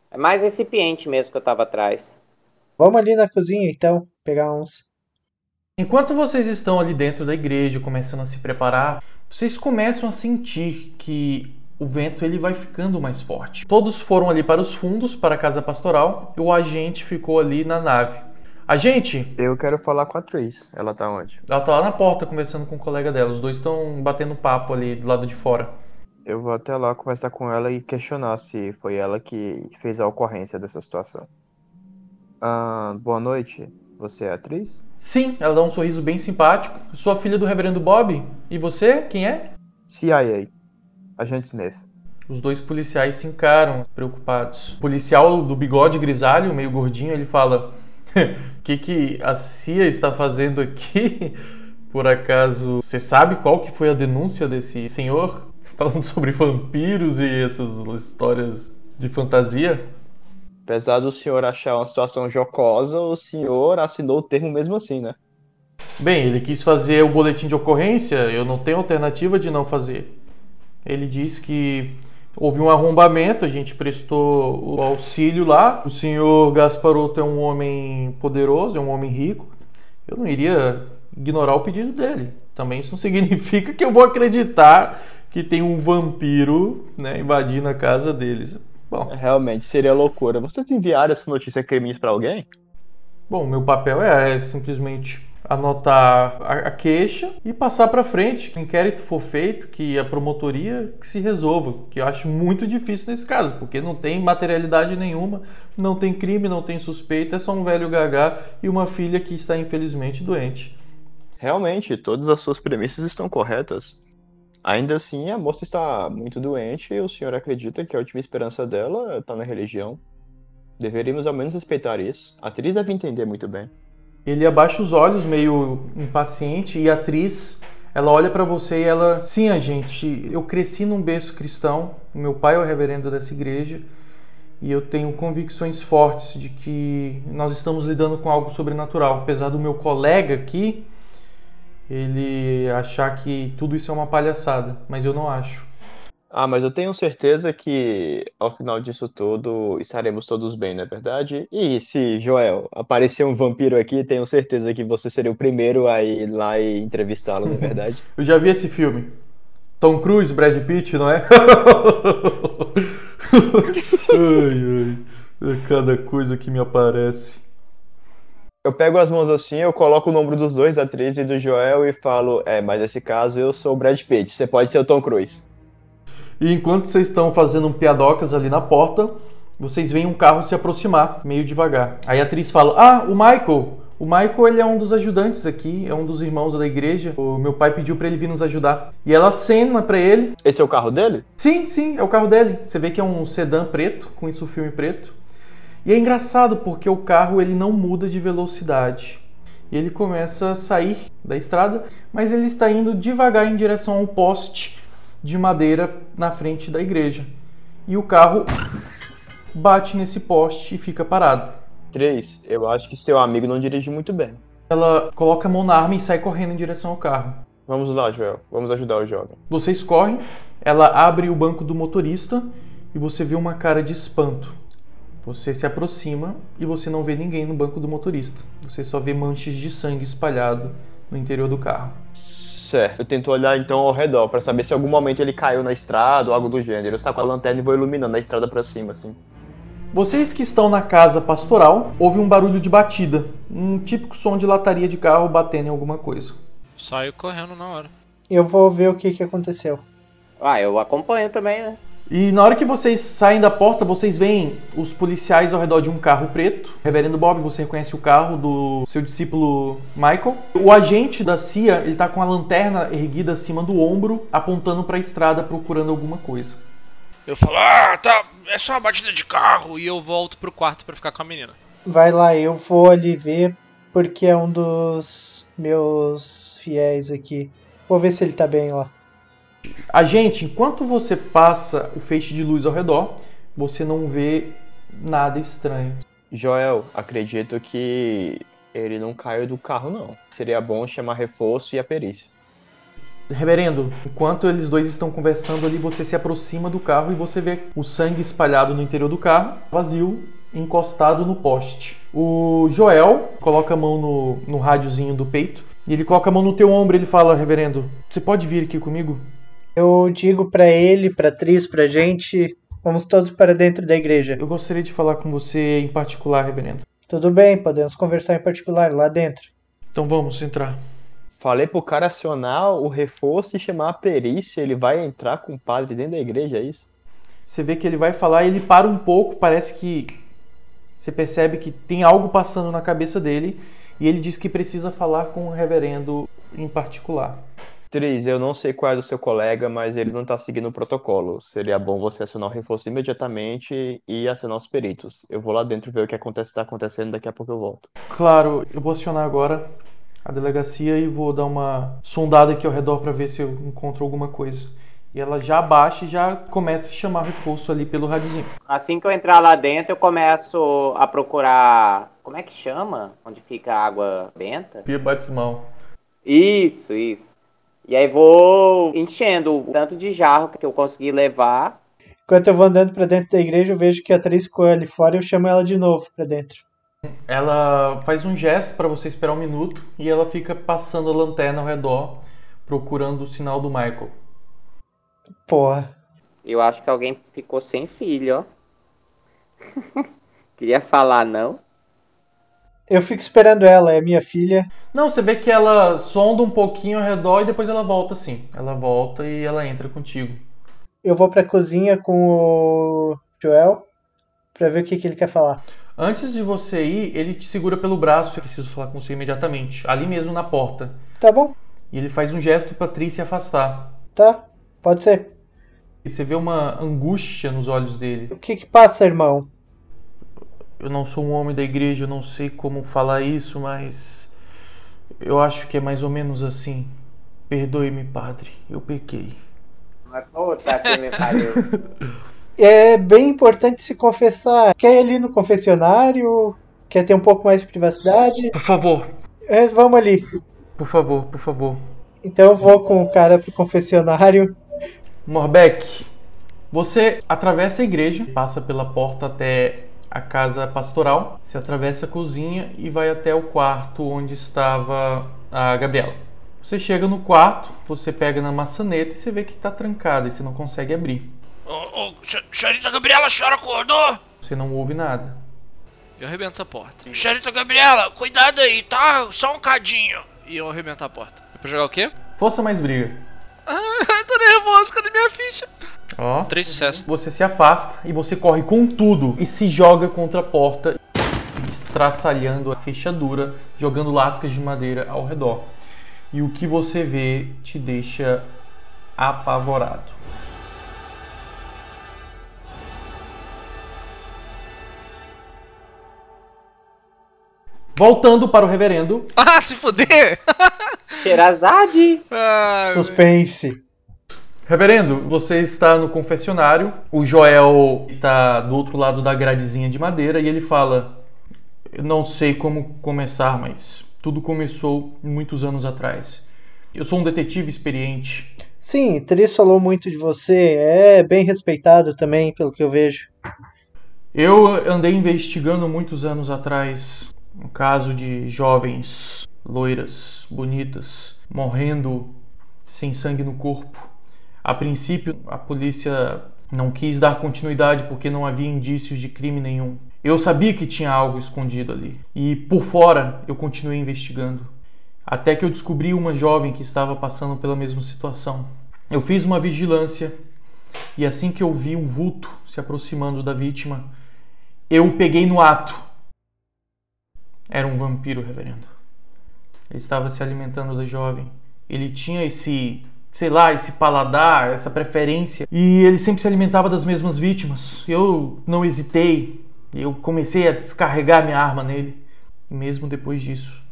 C: É mais recipiente mesmo que eu tava atrás.
D: Vamos ali na cozinha então, pegar uns.
A: Enquanto vocês estão ali dentro da igreja, começando a se preparar, vocês começam a sentir que o vento ele vai ficando mais forte. Todos foram ali para os fundos, para a casa pastoral, e o agente ficou ali na nave. Agente?
E: Eu quero falar com a Tris. Ela tá onde?
A: Ela tá lá na porta conversando com o colega dela. Os dois estão batendo papo ali do lado de fora.
E: Eu vou até lá conversar com ela e questionar se foi ela que fez a ocorrência dessa situação. Ah, boa noite. Você é atriz?
A: Sim, ela dá um sorriso bem simpático. Sou a filha do reverendo Bob. E você? Quem é?
E: CIA. Agente Smith.
A: Os dois policiais se encaram, preocupados. O policial do bigode grisalho, meio gordinho, ele fala: O que, que a CIA está fazendo aqui? Por acaso, você sabe qual que foi a denúncia desse senhor? Falando sobre vampiros e essas histórias de fantasia?
E: Apesar do senhor achar uma situação jocosa, o senhor assinou o termo mesmo assim, né?
A: Bem, ele quis fazer o boletim de ocorrência, eu não tenho alternativa de não fazer. Ele disse que houve um arrombamento, a gente prestou o auxílio lá. O senhor Gasparotto é um homem poderoso, é um homem rico. Eu não iria ignorar o pedido dele. Também isso não significa que eu vou acreditar que tem um vampiro né, invadindo a casa deles. Bom,
E: Realmente, seria loucura. Vocês enviaram essa notícia crimes para alguém?
A: bom, meu papel é, é simplesmente anotar a, a queixa e passar para frente. Que o inquérito for feito, que a promotoria que se resolva, que eu acho muito difícil nesse caso, porque não tem materialidade nenhuma, não tem crime, não tem suspeita, é só um velho gagá e uma filha que está infelizmente doente.
E: Realmente, todas as suas premissas estão corretas. Ainda assim, a moça está muito doente e o senhor acredita que a última esperança dela está na religião. Deveríamos ao menos respeitar isso. A atriz deve entender muito bem.
A: Ele abaixa os olhos, meio impaciente, e a atriz, ela olha para você e ela, sim, a gente, eu cresci num berço cristão, meu pai é o reverendo dessa igreja, e eu tenho convicções fortes de que nós estamos lidando com algo sobrenatural, apesar do meu colega aqui ele achar que tudo isso é uma palhaçada, mas eu não acho.
E: Ah, mas eu tenho certeza que ao final disso tudo estaremos todos bem, não é verdade? E se, Joel, aparecer um vampiro aqui, tenho certeza que você seria o primeiro a ir lá e entrevistá-lo, não é verdade?
A: Eu já vi esse filme. Tom Cruise, Brad Pitt, não é? ai, ai. É cada coisa que me aparece.
E: Eu pego as mãos assim, eu coloco o nome dos dois, da atriz e do Joel, e falo: É, mas nesse caso eu sou o Brad Pitt, você pode ser o Tom Cruise.
A: E enquanto vocês estão fazendo um piadocas ali na porta, vocês veem um carro se aproximar, meio devagar. Aí a atriz fala: Ah, o Michael! O Michael ele é um dos ajudantes aqui, é um dos irmãos da igreja. O meu pai pediu para ele vir nos ajudar. E ela acena para ele.
E: Esse é o carro dele?
A: Sim, sim, é o carro dele. Você vê que é um sedã preto, com isso filme preto. E é engraçado porque o carro ele não muda de velocidade. E ele começa a sair da estrada, mas ele está indo devagar em direção a um poste de madeira na frente da igreja. E o carro bate nesse poste e fica parado.
E: Três, eu acho que seu amigo não dirige muito bem.
A: Ela coloca a mão na arma e sai correndo em direção ao carro.
E: Vamos lá, Joel. Vamos ajudar o jovem.
A: Vocês correm, ela abre o banco do motorista e você vê uma cara de espanto. Você se aproxima e você não vê ninguém no banco do motorista. Você só vê manchas de sangue espalhado no interior do carro.
E: Certo. Eu tento olhar então ao redor para saber se em algum momento ele caiu na estrada ou algo do gênero. Eu saco a lanterna e vou iluminando a estrada para cima, assim.
A: Vocês que estão na casa pastoral, houve um barulho de batida, um típico som de lataria de carro batendo em alguma coisa.
F: Saio correndo na hora.
D: Eu vou ver o que, que aconteceu.
C: Ah, eu acompanho também, né?
A: E na hora que vocês saem da porta, vocês veem os policiais ao redor de um carro preto. Reverendo Bob, você reconhece o carro do seu discípulo Michael. O agente da CIA, ele tá com a lanterna erguida acima do ombro, apontando para a estrada procurando alguma coisa.
B: Eu falo, ah, tá, é só uma batida de carro.
F: E eu volto pro quarto para ficar com a menina.
D: Vai lá, eu vou ali ver, porque é um dos meus fiéis aqui. Vou ver se ele tá bem lá.
A: A gente, enquanto você passa o feixe de luz ao redor, você não vê nada estranho.
E: Joel, acredito que ele não caiu do carro, não. Seria bom chamar reforço e a perícia.
A: Reverendo, enquanto eles dois estão conversando ali, você se aproxima do carro e você vê o sangue espalhado no interior do carro, vazio, encostado no poste. O Joel coloca a mão no, no rádiozinho do peito e ele coloca a mão no teu ombro e ele fala: Reverendo, você pode vir aqui comigo?
D: Eu digo para ele, pra atriz, pra gente, vamos todos para dentro da igreja.
A: Eu gostaria de falar com você em particular, reverendo.
D: Tudo bem, podemos conversar em particular lá dentro.
A: Então vamos entrar.
E: Falei pro cara acionar o reforço e chamar a perícia, ele vai entrar com o padre dentro da igreja, é isso?
A: Você vê que ele vai falar, ele para um pouco, parece que você percebe que tem algo passando na cabeça dele e ele diz que precisa falar com o reverendo em particular.
E: Tris, eu não sei qual é do seu colega, mas ele não está seguindo o protocolo. Seria bom você acionar o reforço imediatamente e acionar os peritos. Eu vou lá dentro ver o que está acontecendo, daqui a pouco eu volto.
A: Claro, eu vou acionar agora a delegacia e vou dar uma sondada aqui ao redor para ver se eu encontro alguma coisa. E ela já abaixa e já começa a chamar reforço ali pelo radiozinho.
C: Assim que eu entrar lá dentro, eu começo a procurar. Como é que chama? Onde fica a água benta?
A: Pia batismal.
C: Isso, isso. E aí vou enchendo o tanto de jarro que eu consegui levar.
D: Enquanto eu vou andando para dentro da igreja, eu vejo que a atriz ficou ali fora e eu chamo ela de novo para dentro.
A: Ela faz um gesto para você esperar um minuto e ela fica passando a lanterna ao redor, procurando o sinal do Michael.
D: Porra.
C: Eu acho que alguém ficou sem filho, ó. Queria falar, não?
D: Eu fico esperando ela, é minha filha.
A: Não, você vê que ela sonda um pouquinho ao redor e depois ela volta assim. Ela volta e ela entra contigo.
D: Eu vou pra cozinha com o Joel pra ver o que, que ele quer falar.
A: Antes de você ir, ele te segura pelo braço. Eu preciso falar com você imediatamente. Ali mesmo na porta.
D: Tá bom.
A: E ele faz um gesto pra Tris se afastar.
D: Tá, pode ser.
A: E você vê uma angústia nos olhos dele.
D: O que que passa, irmão?
A: Eu não sou um homem da igreja, eu não sei como falar isso, mas eu acho que é mais ou menos assim. Perdoe-me, padre, eu pequei.
C: Me pariu.
D: É bem importante se confessar. Quer ir ali no confessionário? Quer ter um pouco mais de privacidade?
A: Por favor.
D: É, vamos ali.
A: Por favor, por favor.
D: Então eu vou com o cara pro confessionário.
A: Morbeck, você atravessa a igreja, passa pela porta até a casa pastoral, se atravessa a cozinha e vai até o quarto onde estava a Gabriela. Você chega no quarto, você pega na maçaneta e você vê que está trancada e você não consegue abrir.
B: Ô, ô, Xerita Gabriela, a senhora acordou?
A: Você não ouve nada.
F: Eu arrebento essa porta.
B: Xerita Gabriela, cuidado aí, tá? Só um cadinho.
F: E eu arrebento a porta. É pra jogar o quê?
A: Força mais briga.
F: Ah, tô nervoso, cadê minha ficha?
A: Ó.
F: Três sucessos.
A: Você se afasta e você corre com tudo e se joga contra a porta, estraçalhando a fechadura, jogando lascas de madeira ao redor. E o que você vê te deixa apavorado. Voltando para o reverendo.
F: Ah, se fuder!
C: Xerazade!
F: Ah,
D: Suspense.
A: Reverendo, você está no confessionário. O Joel está do outro lado da gradezinha de madeira e ele fala: Eu não sei como começar, mas tudo começou muitos anos atrás. Eu sou um detetive experiente.
D: Sim, Tris falou muito de você. É bem respeitado também, pelo que eu vejo.
A: Eu andei investigando muitos anos atrás um caso de jovens loiras, bonitas, morrendo sem sangue no corpo. A princípio, a polícia não quis dar continuidade porque não havia indícios de crime nenhum. Eu sabia que tinha algo escondido ali e por fora eu continuei investigando. Até que eu descobri uma jovem que estava passando pela mesma situação. Eu fiz uma vigilância E assim que eu vi um vulto se aproximando da vítima, eu o peguei no ato. Era um vampiro, reverendo. Ele estava se alimentando da jovem. Ele tinha esse, sei lá, esse paladar, essa preferência. E ele sempre se alimentava das mesmas vítimas. Eu não hesitei. Eu comecei a descarregar minha arma nele. E mesmo depois disso,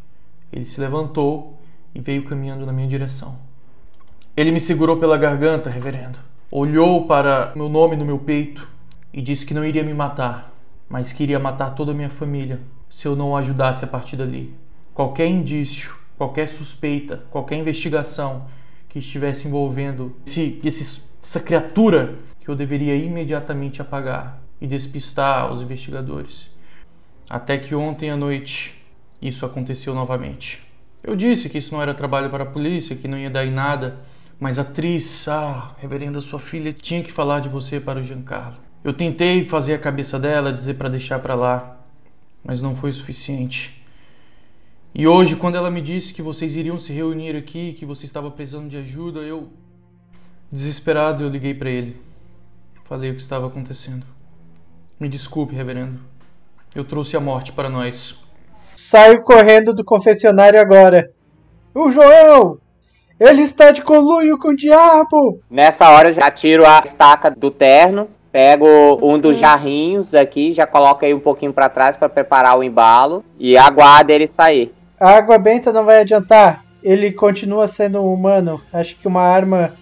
A: ele se levantou e veio caminhando na minha direção. Ele me segurou pela garganta, reverendo. Olhou para meu nome no meu peito e disse que não iria me matar, mas que iria matar toda a minha família se eu não o ajudasse a partir dali. Qualquer indício, qualquer suspeita, qualquer investigação que estivesse envolvendo esse, esse, essa criatura que eu deveria imediatamente apagar e despistar os investigadores. Até que ontem à noite isso aconteceu novamente. Eu disse que isso não era trabalho para a polícia, que não ia dar em nada, mas a atriz, ah, reverenda, sua filha tinha que falar de você para o Giancarlo. Eu tentei fazer a cabeça dela, dizer para deixar para lá, mas não foi suficiente. E hoje, quando ela me disse que vocês iriam se reunir aqui, que você estava precisando de ajuda, eu desesperado eu liguei para ele. Falei o que estava acontecendo. Me desculpe, reverendo. Eu trouxe a morte para nós.
D: Saio correndo do confessionário agora. O João! Ele está de conluio com o diabo!
C: Nessa hora eu já tiro a estaca do terno, pego um dos jarrinhos aqui, já coloco aí um pouquinho para trás para preparar o embalo e aguardo ele sair.
D: A água benta não vai adiantar. Ele continua sendo humano. Acho que uma arma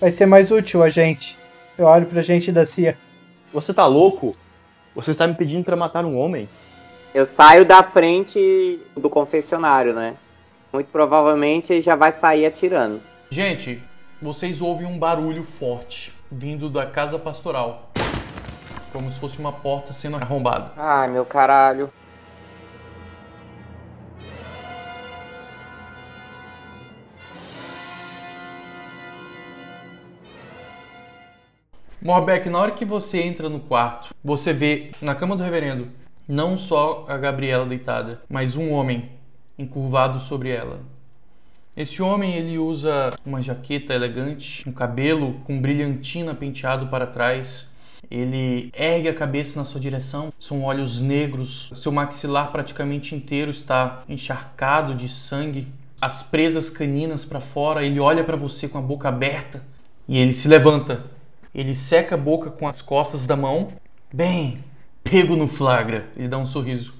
D: vai ser mais útil a gente. Eu olho pra gente da CIA.
E: Você tá louco? Você está me pedindo para matar um homem?
C: Eu saio da frente do confessionário, né? Muito provavelmente ele já vai sair atirando.
A: Gente, vocês ouvem um barulho forte vindo da casa pastoral. Como se fosse uma porta sendo arrombada.
C: Ai, meu caralho.
A: Morbeck, na hora que você entra no quarto, você vê na cama do reverendo não só a Gabriela deitada, mas um homem encurvado sobre ela. Esse homem ele usa uma jaqueta elegante, um cabelo com brilhantina penteado para trás. Ele ergue a cabeça na sua direção, são olhos negros, seu maxilar praticamente inteiro está encharcado de sangue, as presas caninas para fora. Ele olha para você com a boca aberta e ele se levanta. Ele seca a boca com as costas da mão. Bem, pego no flagra. Ele dá um sorriso.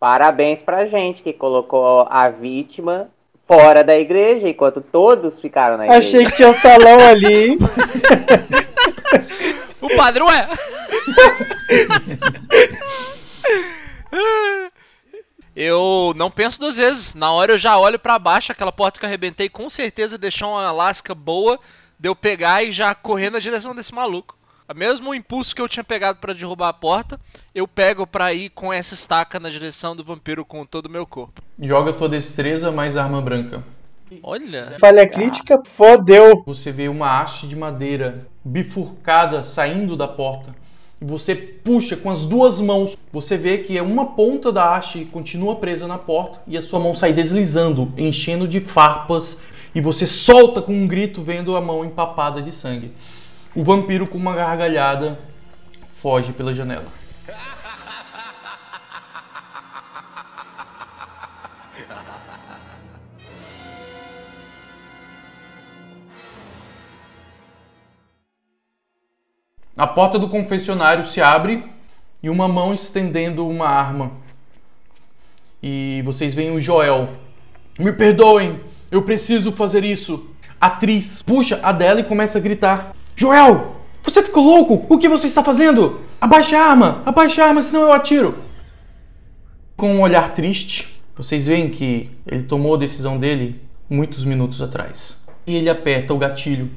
C: Parabéns pra gente que colocou a vítima fora da igreja, enquanto todos ficaram na igreja.
D: Achei que tinha um salão ali.
F: O padrão é. Eu não penso duas vezes. Na hora eu já olho para baixo, aquela porta que eu arrebentei com certeza deixou uma lasca boa de eu pegar e já correr na direção desse maluco. Mesmo o impulso que eu tinha pegado para derrubar a porta, eu pego para ir com essa estaca na direção do vampiro com todo o meu corpo.
A: Joga tua destreza mais arma branca.
F: Olha.
D: Falha crítica, fodeu.
A: Você vê uma haste de madeira bifurcada saindo da porta. E você puxa com as duas mãos. Você vê que é uma ponta da haste continua presa na porta e a sua mão sai deslizando, enchendo de farpas. E você solta com um grito, vendo a mão empapada de sangue. O vampiro, com uma gargalhada, foge pela janela. A porta do confessionário se abre e uma mão estendendo uma arma. E vocês veem o Joel. Me perdoem, eu preciso fazer isso. A atriz puxa a dela e começa a gritar: Joel, você ficou louco? O que você está fazendo? Abaixa a arma, abaixa a arma, senão eu atiro. Com um olhar triste, vocês veem que ele tomou a decisão dele muitos minutos atrás. E ele aperta o gatilho.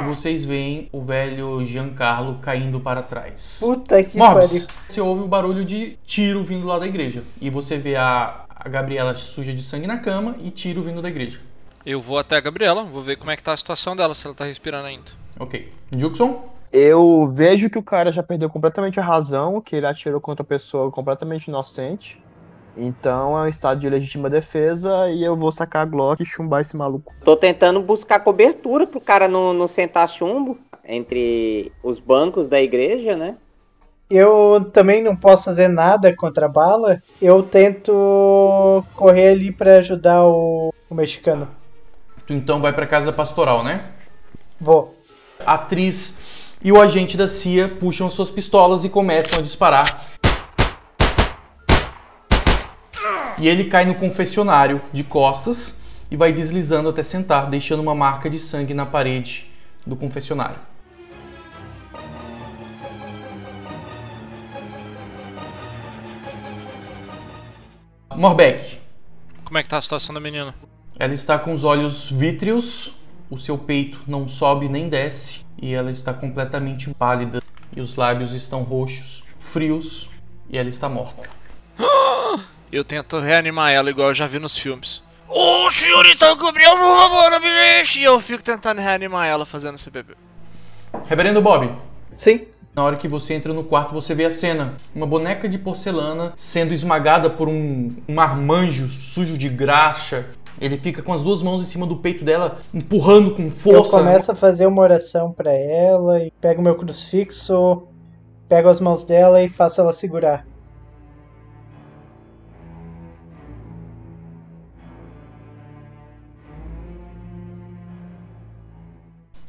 A: E vocês veem o velho Giancarlo caindo para trás.
D: Puta que pariu.
A: você ouve o barulho de tiro vindo lá da igreja. E você vê a, a Gabriela suja de sangue na cama e tiro vindo da igreja.
F: Eu vou até a Gabriela, vou ver como é que tá a situação dela, se ela tá respirando ainda.
A: Ok. Juxon?
E: Eu vejo que o cara já perdeu completamente a razão, que ele atirou contra uma pessoa completamente inocente. Então é um estado de legítima defesa e eu vou sacar a Glock e chumbar esse maluco.
C: Tô tentando buscar cobertura pro cara não, não sentar chumbo entre os bancos da igreja, né?
D: Eu também não posso fazer nada contra a bala. Eu tento correr ali pra ajudar o, o mexicano.
A: Tu então vai pra casa pastoral, né?
D: Vou.
A: A atriz e o agente da CIA puxam suas pistolas e começam a disparar. E ele cai no confessionário de costas e vai deslizando até sentar, deixando uma marca de sangue na parede do confessionário. Morbeck,
F: Como é que tá a situação da menina?
A: Ela está com os olhos vítreos, o seu peito não sobe nem desce e ela está completamente pálida e os lábios estão roxos, frios e ela está morta.
F: Eu tento reanimar ela igual eu já vi nos filmes.
B: Ô, senhorita Gabriel, por favor, não me deixe.
F: E eu fico tentando reanimar ela fazendo CPP.
A: Reverendo Bob,
D: Sim.
A: na hora que você entra no quarto você vê a cena, uma boneca de porcelana sendo esmagada por um, um marmanjo sujo de graxa. Ele fica com as duas mãos em cima do peito dela, empurrando com
D: Eu
A: força.
D: começo a fazer uma oração pra ela e pego meu crucifixo, pego as mãos dela e faço ela segurar.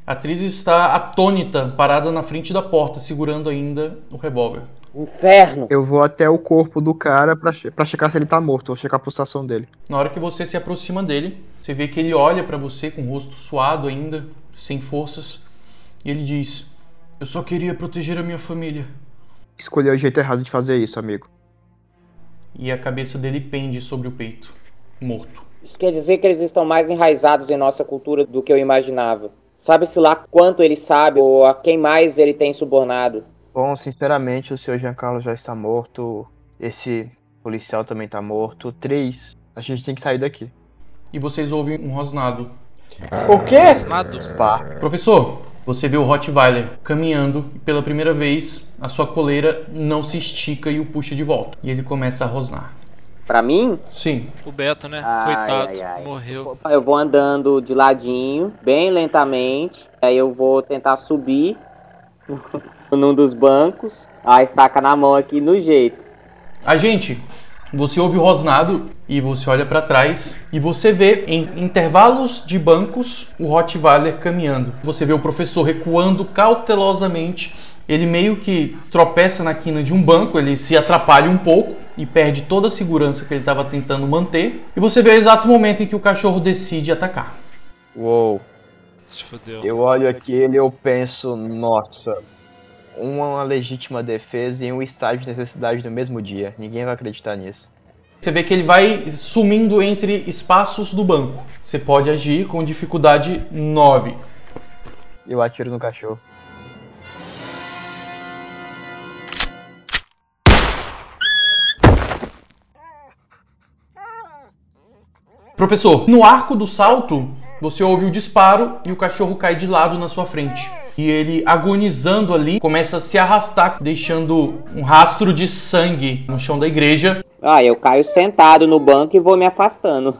A: A atriz está atônita, parada na frente da porta, segurando ainda o revólver.
C: Inferno!
E: Eu vou até o corpo do cara pra, che- pra checar se ele tá morto, ou checar a pulsação dele.
A: Na hora que você se aproxima dele, você vê que ele olha pra você com o rosto suado ainda, sem forças, e ele diz: Eu só queria proteger a minha família.
E: Escolheu o jeito errado de fazer isso, amigo.
A: E a cabeça dele pende sobre o peito, morto.
C: Isso quer dizer que eles estão mais enraizados em nossa cultura do que eu imaginava. Sabe-se lá quanto ele sabe ou a quem mais ele tem subornado.
E: Bom, sinceramente, o senhor Giancarlo já está morto. Esse policial também tá morto. Três. A gente tem que sair daqui.
A: E vocês ouvem um rosnado.
D: O quê?
F: Nada.
E: Pá.
A: Professor, você vê o Rottweiler caminhando e pela primeira vez a sua coleira não se estica e o puxa de volta. E ele começa a rosnar.
C: Pra mim,
A: Sim,
F: O Beto, né?
C: Ai,
F: Coitado.
C: ai, ai.
F: Morreu.
C: eu vou andando de ladinho, bem lentamente. Aí eu vou tentar subir num dos bancos. A estaca na mão aqui no jeito.
A: Agente, você ouve o rosnado e você olha pra trás e você vê em intervalos de bancos o Rottweiler caminhando. Você vê o professor recuando cautelosamente. Ele meio que tropeça na quina de um banco, ele se atrapalha um pouco e perde toda a segurança que ele estava tentando manter. E você vê o exato momento em que o cachorro decide atacar.
E: Uou.
F: Se fodeu.
E: Eu olho aquele e eu penso, nossa, uma legítima defesa e um estágio de necessidade no mesmo dia. Ninguém vai acreditar nisso.
A: Você vê que ele vai sumindo entre espaços do banco. Você pode agir com dificuldade 9.
E: Eu atiro no cachorro.
A: Professor, no arco do salto, você ouve o disparo e o cachorro cai de lado na sua frente. E ele, agonizando ali, começa a se arrastar, deixando um rastro de sangue no chão da igreja.
C: Ah, eu caio sentado no banco e vou me afastando.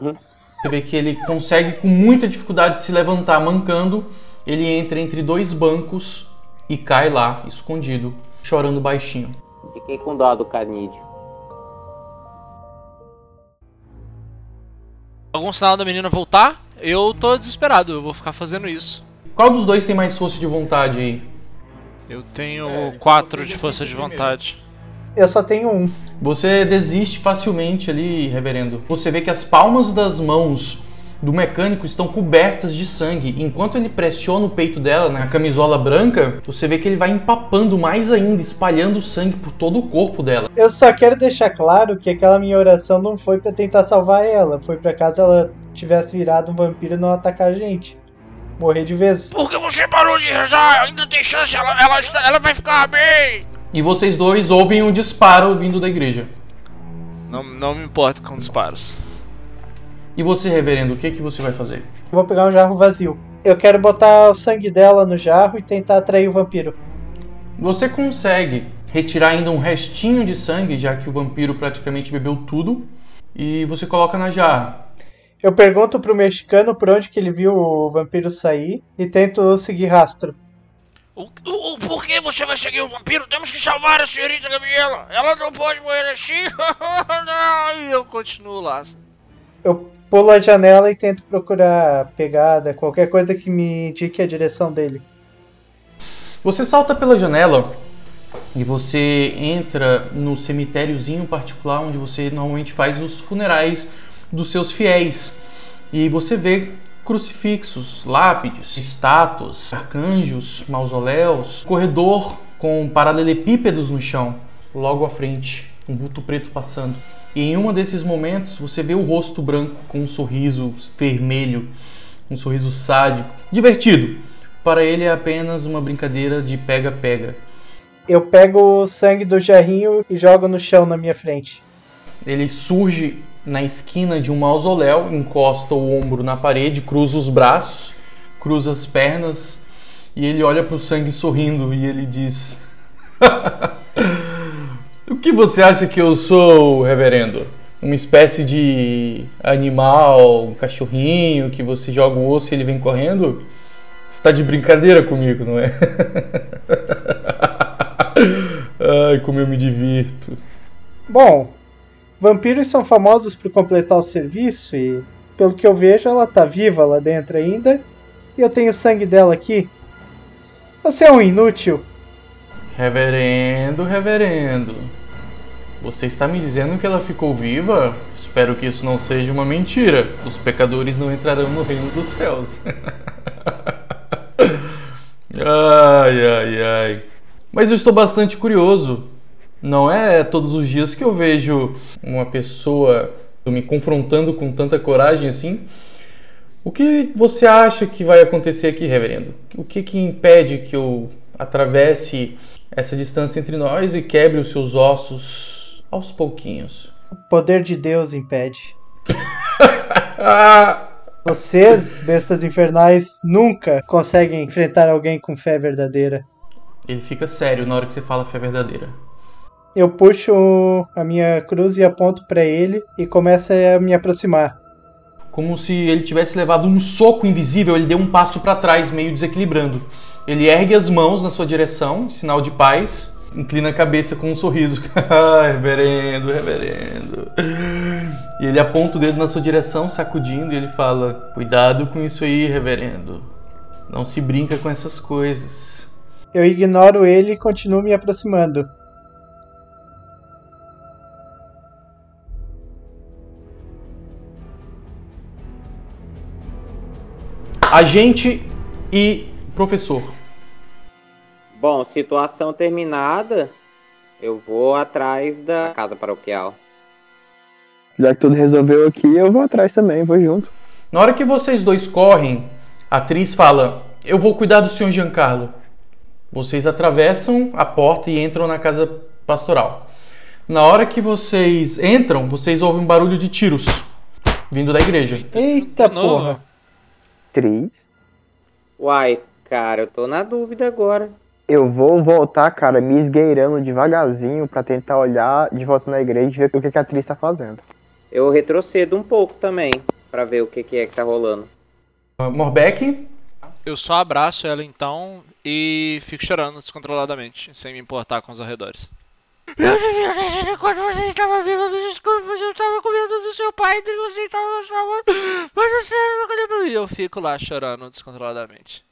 A: Você vê que ele consegue, com muita dificuldade, se levantar mancando. Ele entra entre dois bancos e cai lá, escondido, chorando baixinho.
C: Fiquei com dó do canídeo.
F: Algum sinal da menina voltar? Eu tô desesperado, eu vou ficar fazendo isso.
A: Qual dos dois tem mais força de vontade aí?
F: Eu tenho 4 de força de vontade.
D: Eu só tenho um.
A: Você desiste facilmente ali, reverendo. Você vê que as palmas das mãos do mecânico estão cobertas de sangue. Enquanto ele pressiona o peito dela na camisola branca, você vê que ele vai empapando mais ainda, espalhando sangue por todo o corpo dela.
D: Eu só quero deixar claro que aquela minha oração não foi pra tentar salvar ela, foi pra caso ela tivesse virado um vampiro e não atacar a gente. Morrer de vez.
B: Por que você parou de rezar? Ainda tem chance, ela, ela, ela vai ficar bem.
A: E vocês dois ouvem um disparo vindo da igreja.
F: Não, não me importo com disparos.
A: E você, reverendo, o que, que você vai fazer?
D: Eu vou pegar um jarro vazio. Eu quero botar o sangue dela no jarro e tentar atrair o vampiro.
A: Você consegue retirar ainda um restinho de sangue, já que o vampiro praticamente bebeu tudo. e você coloca na jarra.
D: Eu pergunto pro mexicano por onde que ele viu o vampiro sair e tento seguir rastro.
B: O, o, por que você vai seguir o vampiro? Temos que salvar a senhorita Gabriela. Ela não pode morrer assim.
F: e eu continuo lá.
D: Eu pulo a janela e tento procurar pegada, qualquer coisa que me indique a direção dele.
A: Você salta pela janela e você entra no cemitériozinho particular onde você normalmente faz os funerais dos seus fiéis. E você vê crucifixos, lápides, estátuas, arcanjos, mausoléus, corredor com paralelepípedos no chão, logo à frente, um vulto preto passando. E em um desses momentos você vê o rosto branco com um sorriso vermelho, um sorriso sádico, divertido. Para ele é apenas uma brincadeira de pega-pega.
D: Eu pego o sangue do jarrinho e jogo no chão na minha frente.
A: Ele surge na esquina de um mausoléu, encosta o ombro na parede, cruza os braços, cruza as pernas e ele olha para o sangue sorrindo e ele diz: O que você acha que eu sou, reverendo? Uma espécie de animal, um cachorrinho que você joga o osso e ele vem correndo? Você está de brincadeira comigo, não é? Ai, como eu me divirto.
D: Bom, Vampiros são famosos por completar o serviço e, pelo que eu vejo, ela tá viva lá dentro ainda. E eu tenho sangue dela aqui. Você é um inútil.
A: Reverendo, reverendo. Você está me dizendo que ela ficou viva? Espero que isso não seja uma mentira. Os pecadores não entrarão no reino dos céus. ai, ai, ai. Mas eu estou bastante curioso. Não é todos os dias que eu vejo uma pessoa me confrontando com tanta coragem assim. O que você acha que vai acontecer aqui, reverendo? O que que impede que eu atravesse essa distância entre nós e quebre os seus ossos aos pouquinhos?
D: O poder de Deus impede. Vocês, bestas infernais, nunca conseguem enfrentar alguém com fé verdadeira.
A: Ele fica sério na hora que você fala fé verdadeira
D: eu puxo a minha cruz e aponto para ele e começo a me aproximar.
A: Como se ele tivesse levado um soco invisível, ele deu um passo para trás, meio desequilibrando. Ele ergue as mãos na sua direção, sinal de paz, inclina a cabeça com um sorriso. reverendo, reverendo. E ele aponta o dedo na sua direção, sacudindo, e ele fala: Cuidado com isso aí, reverendo. Não se brinca com essas coisas.
D: Eu ignoro ele e continuo me aproximando.
A: Agente e professor.
C: Bom, situação terminada, eu vou atrás da casa paroquial.
E: Já que tudo resolveu aqui, eu vou atrás também, vou junto.
A: Na hora que vocês dois correm, a atriz fala: Eu vou cuidar do senhor Giancarlo. Vocês atravessam a porta e entram na casa pastoral. Na hora que vocês entram, vocês ouvem um barulho de tiros vindo da igreja.
D: Eita porra!
E: Três.
C: Uai, cara, eu tô na dúvida agora.
E: Eu vou voltar, cara, me esgueirando devagarzinho para tentar olhar de volta na igreja e ver o que, que a atriz tá fazendo.
C: Eu retrocedo um pouco também, para ver o que, que é que tá rolando.
A: Uh, Morbeck?
F: Eu só abraço ela então e fico chorando descontroladamente, sem me importar com os arredores.
B: Eu devia ter quando você estava viva, me desculpe, mas eu estava com medo do seu pai, e você estava salvando. Mas é sério, nunca lembro.
F: E eu fico lá chorando descontroladamente.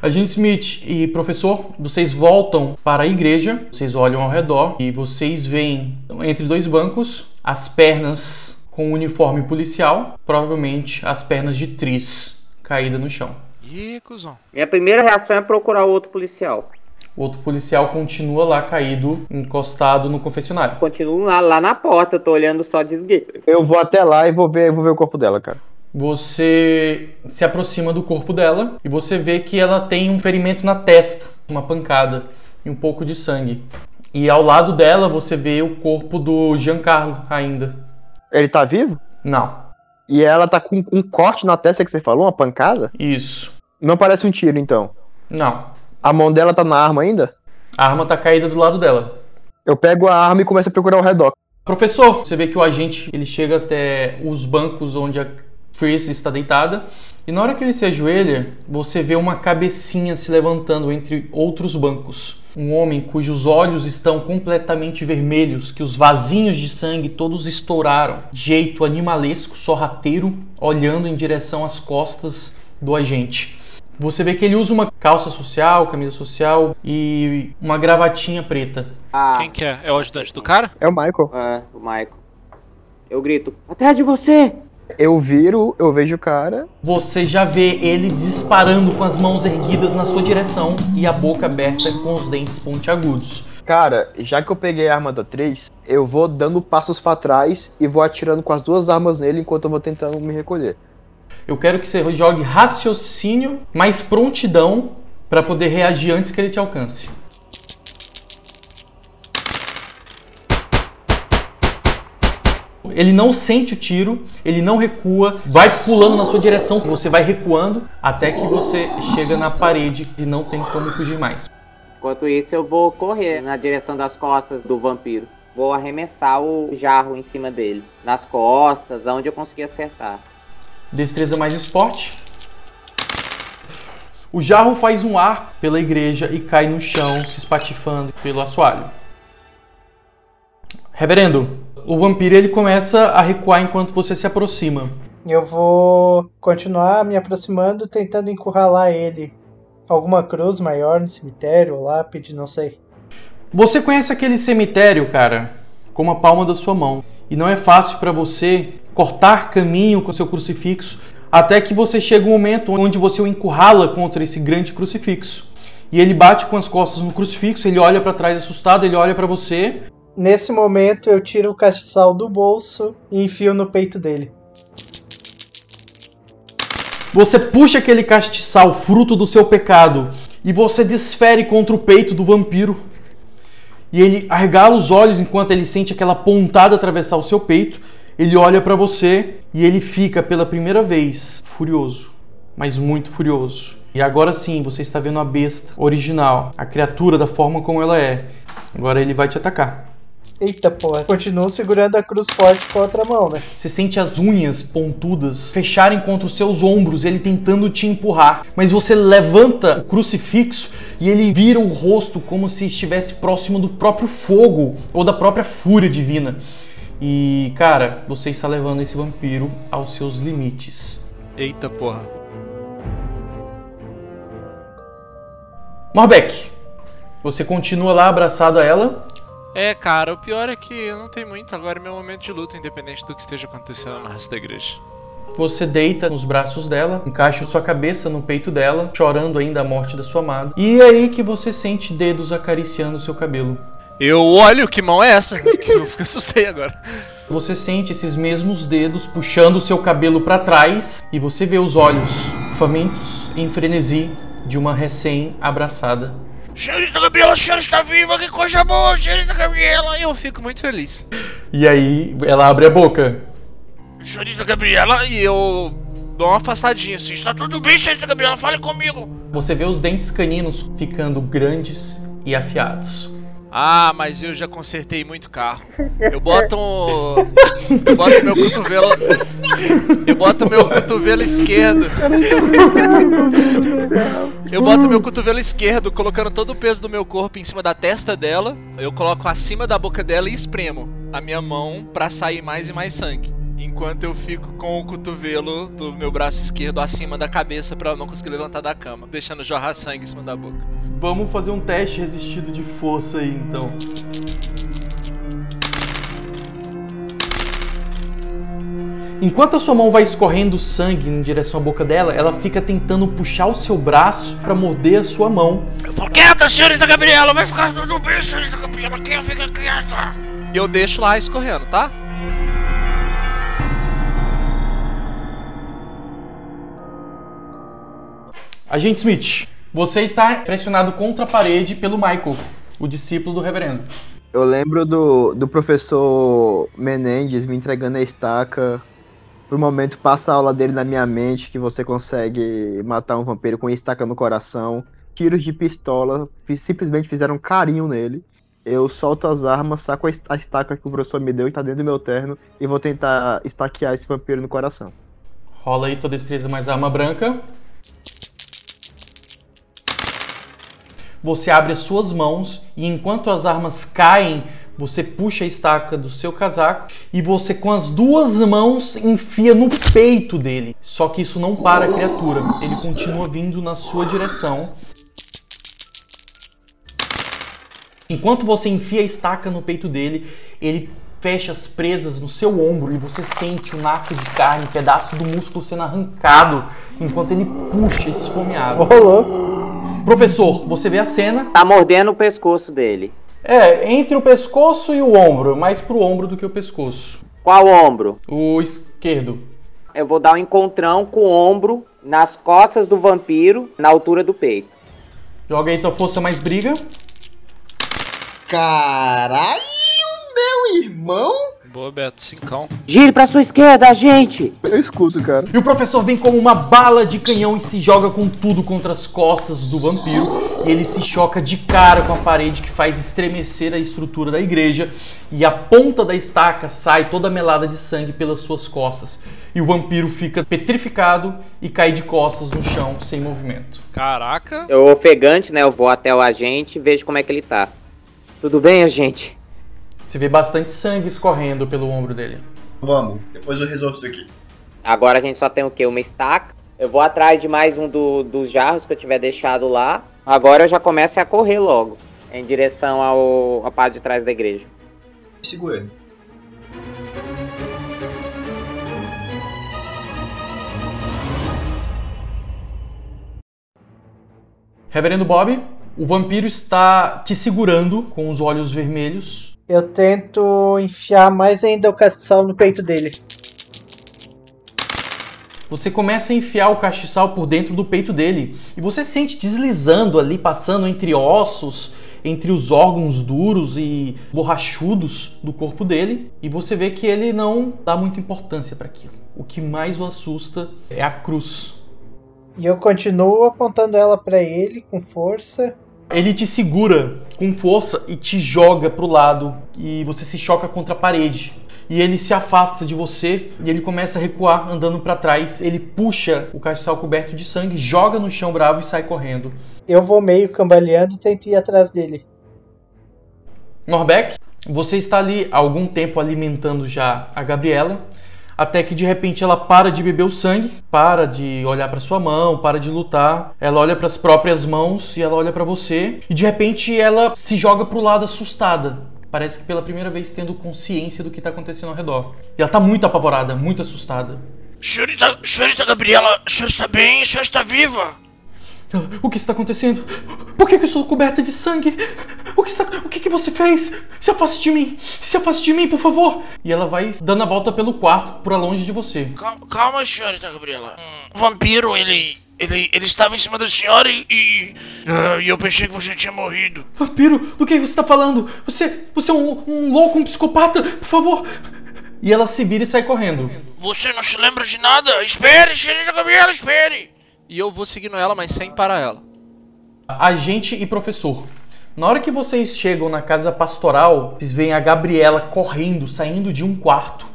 A: Agente Smith e professor, vocês voltam para a igreja, vocês olham ao redor e vocês veem entre dois bancos as pernas com o uniforme policial, provavelmente as pernas de Tris caída no chão.
F: Ih, cuzão.
C: Minha primeira reação é procurar outro policial.
A: O outro policial continua lá caído, encostado no confessionário.
C: Continuo lá, lá na porta, eu tô olhando só de esgueiro.
E: Eu vou até lá e vou ver, vou ver o corpo dela, cara.
A: Você se aproxima do corpo dela e você vê que ela tem um ferimento na testa, uma pancada e um pouco de sangue. E ao lado dela você vê o corpo do Giancarlo ainda.
E: Ele tá vivo?
A: Não.
E: E ela tá com um corte na testa que você falou, uma pancada?
A: Isso.
E: Não parece um tiro, então?
A: Não.
E: A mão dela tá na arma ainda?
A: A arma tá caída do lado dela.
E: Eu pego a arma e começo a procurar ao redor.
A: Professor, você vê que o agente ele chega até os bancos onde a Tris está deitada e na hora que ele se ajoelha, você vê uma cabecinha se levantando entre outros bancos. Um homem cujos olhos estão completamente vermelhos, que os vasinhos de sangue todos estouraram, jeito animalesco, sorrateiro, olhando em direção às costas do agente. Você vê que ele usa uma calça social, camisa social e uma gravatinha preta.
C: Ah,
F: Quem que é? É o ajudante do cara?
E: É o Michael.
C: é, o Michael. Eu grito, atrás de você!
E: Eu viro, eu vejo o cara.
A: Você já vê ele disparando com as mãos erguidas na sua direção e a boca aberta com os dentes pontiagudos.
E: Cara, já que eu peguei a arma da 3, eu vou dando passos pra trás e vou atirando com as duas armas nele enquanto eu vou tentando me recolher.
A: Eu quero que você jogue raciocínio mais prontidão para poder reagir antes que ele te alcance. Ele não sente o tiro, ele não recua, vai pulando na sua direção, você vai recuando até que você chega na parede e não tem como fugir mais.
C: Enquanto isso, eu vou correr na direção das costas do vampiro. Vou arremessar o jarro em cima dele. Nas costas, aonde eu conseguir acertar.
A: Destreza mais esporte. O jarro faz um ar pela igreja e cai no chão, se espatifando pelo assoalho. Reverendo, o vampiro ele começa a recuar enquanto você se aproxima.
D: Eu vou continuar me aproximando, tentando encurralar ele. Alguma cruz maior no cemitério, lápide, não sei.
A: Você conhece aquele cemitério, cara, como a palma da sua mão. E não é fácil para você cortar caminho com seu crucifixo até que você chega um momento onde você o encurrala contra esse grande crucifixo. E ele bate com as costas no crucifixo, ele olha para trás assustado, ele olha para você.
D: Nesse momento eu tiro o castiçal do bolso e enfio no peito dele.
A: Você puxa aquele castiçal, fruto do seu pecado, e você desfere contra o peito do vampiro. E ele arregala os olhos enquanto ele sente aquela pontada atravessar o seu peito. Ele olha para você e ele fica pela primeira vez furioso, mas muito furioso. E agora sim, você está vendo a besta original, a criatura da forma como ela é. Agora ele vai te atacar.
D: Eita porra, continuo segurando a cruz forte com a outra mão, né?
A: Você sente as unhas pontudas fecharem contra os seus ombros, ele tentando te empurrar. Mas você levanta o crucifixo e ele vira o rosto como se estivesse próximo do próprio fogo ou da própria fúria divina. E, cara, você está levando esse vampiro aos seus limites.
F: Eita porra.
A: Morbeck, você continua lá abraçado a ela.
F: É, cara, o pior é que não tem muito. Agora é meu momento de luta, independente do que esteja acontecendo no resto da igreja.
A: Você deita nos braços dela, encaixa sua cabeça no peito dela, chorando ainda a morte da sua amada. E é aí que você sente dedos acariciando seu cabelo.
F: Eu olho, que mão é essa? Eu fico assustei agora.
A: Você sente esses mesmos dedos puxando seu cabelo para trás e você vê os olhos famintos em frenesi de uma recém-abraçada.
B: Senhorita Gabriela, a senhora está viva, que coisa boa, senhorita Gabriela.
F: Eu fico muito feliz.
A: E aí ela abre a boca.
B: Senhorita Gabriela,
F: E eu dou uma afastadinha assim.
B: está tudo bem, senhorita Gabriela, fale comigo.
A: Você vê os dentes caninos ficando grandes e afiados.
F: Ah, mas eu já consertei muito carro. Eu boto um... Eu boto meu cotovelo. Eu boto meu cotovelo esquerdo. Eu boto meu cotovelo esquerdo, colocando todo o peso do meu corpo em cima da testa dela. Eu coloco acima da boca dela e espremo a minha mão pra sair mais e mais sangue. Enquanto eu fico com o cotovelo do meu braço esquerdo acima da cabeça pra eu não conseguir levantar da cama, deixando jorrar sangue em cima da boca.
A: Vamos fazer um teste resistido de força aí então. Enquanto a sua mão vai escorrendo sangue em direção à boca dela, ela fica tentando puxar o seu braço para morder a sua mão.
B: Eu falo, quieta, senhorita Gabriela, vai ficar tudo bem, senhorita Gabriela, quem fica quieta.
F: E eu deixo lá escorrendo, tá?
A: Agente Smith, você está pressionado contra a parede pelo Michael, o discípulo do reverendo.
E: Eu lembro do, do professor Menendez me entregando a estaca. Por um momento passa a aula dele na minha mente que você consegue matar um vampiro com estaca no coração. Tiros de pistola simplesmente fizeram um carinho nele. Eu solto as armas, saco a estaca que o professor me deu e tá dentro do meu terno e vou tentar estaquear esse vampiro no coração.
A: Rola aí tua destreza mais arma branca. Você abre as suas mãos e enquanto as armas caem, você puxa a estaca do seu casaco e você com as duas mãos enfia no peito dele. Só que isso não para a criatura. Ele continua vindo na sua direção. Enquanto você enfia a estaca no peito dele, ele fecha as presas no seu ombro e você sente um naco de carne, um pedaço do músculo sendo arrancado enquanto ele puxa esfomeado.
E: Rolou.
A: Professor, você vê a cena.
C: Tá mordendo o pescoço dele.
A: É, entre o pescoço e o ombro, mais pro ombro do que o pescoço.
C: Qual ombro?
A: O esquerdo.
C: Eu vou dar um encontrão com o ombro nas costas do vampiro, na altura do peito.
A: Joga aí tua força mais briga.
G: Caralho, meu irmão!
F: Boa, Beto, cincão.
C: Gire pra sua esquerda, gente!
E: Eu escuto, cara.
A: E o professor vem como uma bala de canhão e se joga com tudo contra as costas do vampiro. E ele se choca de cara com a parede que faz estremecer a estrutura da igreja. E a ponta da estaca sai toda melada de sangue pelas suas costas. E o vampiro fica petrificado e cai de costas no chão, sem movimento.
F: Caraca.
C: Eu ofegante, né? Eu vou até o agente e vejo como é que ele tá. Tudo bem, agente?
A: Você vê bastante sangue escorrendo pelo ombro dele.
G: Vamos, depois eu resolvo isso aqui.
C: Agora a gente só tem o quê? Uma estaca. Eu vou atrás de mais um do- dos jarros que eu tiver deixado lá. Agora eu já começo a correr logo. Em direção ao, à parte de trás da igreja.
G: Segura ele.
A: Reverendo Bob, o vampiro está te segurando com os olhos vermelhos.
D: Eu tento enfiar mais ainda o castiçal no peito dele.
A: Você começa a enfiar o castiçal por dentro do peito dele e você sente deslizando ali, passando entre ossos, entre os órgãos duros e borrachudos do corpo dele, e você vê que ele não dá muita importância para aquilo. O que mais o assusta é a cruz.
D: E eu continuo apontando ela pra ele com força.
A: Ele te segura com força e te joga pro lado e você se choca contra a parede. E ele se afasta de você e ele começa a recuar andando para trás. Ele puxa o castiçal coberto de sangue, joga no chão bravo e sai correndo.
D: Eu vou meio cambaleando e tento ir atrás dele.
A: Norbeck, você está ali há algum tempo alimentando já a Gabriela, até que de repente ela para de beber o sangue, para de olhar para sua mão, para de lutar. Ela olha para as próprias mãos e ela olha para você e de repente ela se joga pro lado assustada. Parece que pela primeira vez tendo consciência do que está acontecendo ao redor. E ela tá muito apavorada, muito assustada.
B: Senhorita, senhorita Gabriela, a está bem? A está viva?
A: O que está acontecendo? Por que, que eu estou coberta de sangue? O que, está... o que, que você fez? Se afaste de mim! Se afaste de mim, por favor! E ela vai dando a volta pelo quarto, pra longe de você.
B: Calma, calma senhorita Gabriela. O vampiro, ele, ele, ele estava em cima da senhora e, e, e eu pensei que você tinha morrido.
A: Vampiro, do que você está falando? Você, você é um, um louco, um psicopata? Por favor! E ela se vira e sai correndo.
B: Você não se lembra de nada? Espere, senhorita Gabriela, espere.
F: E eu vou seguindo ela, mas sem parar ela.
A: Agente e professor. Na hora que vocês chegam na casa pastoral, vocês veem a Gabriela correndo, saindo de um quarto.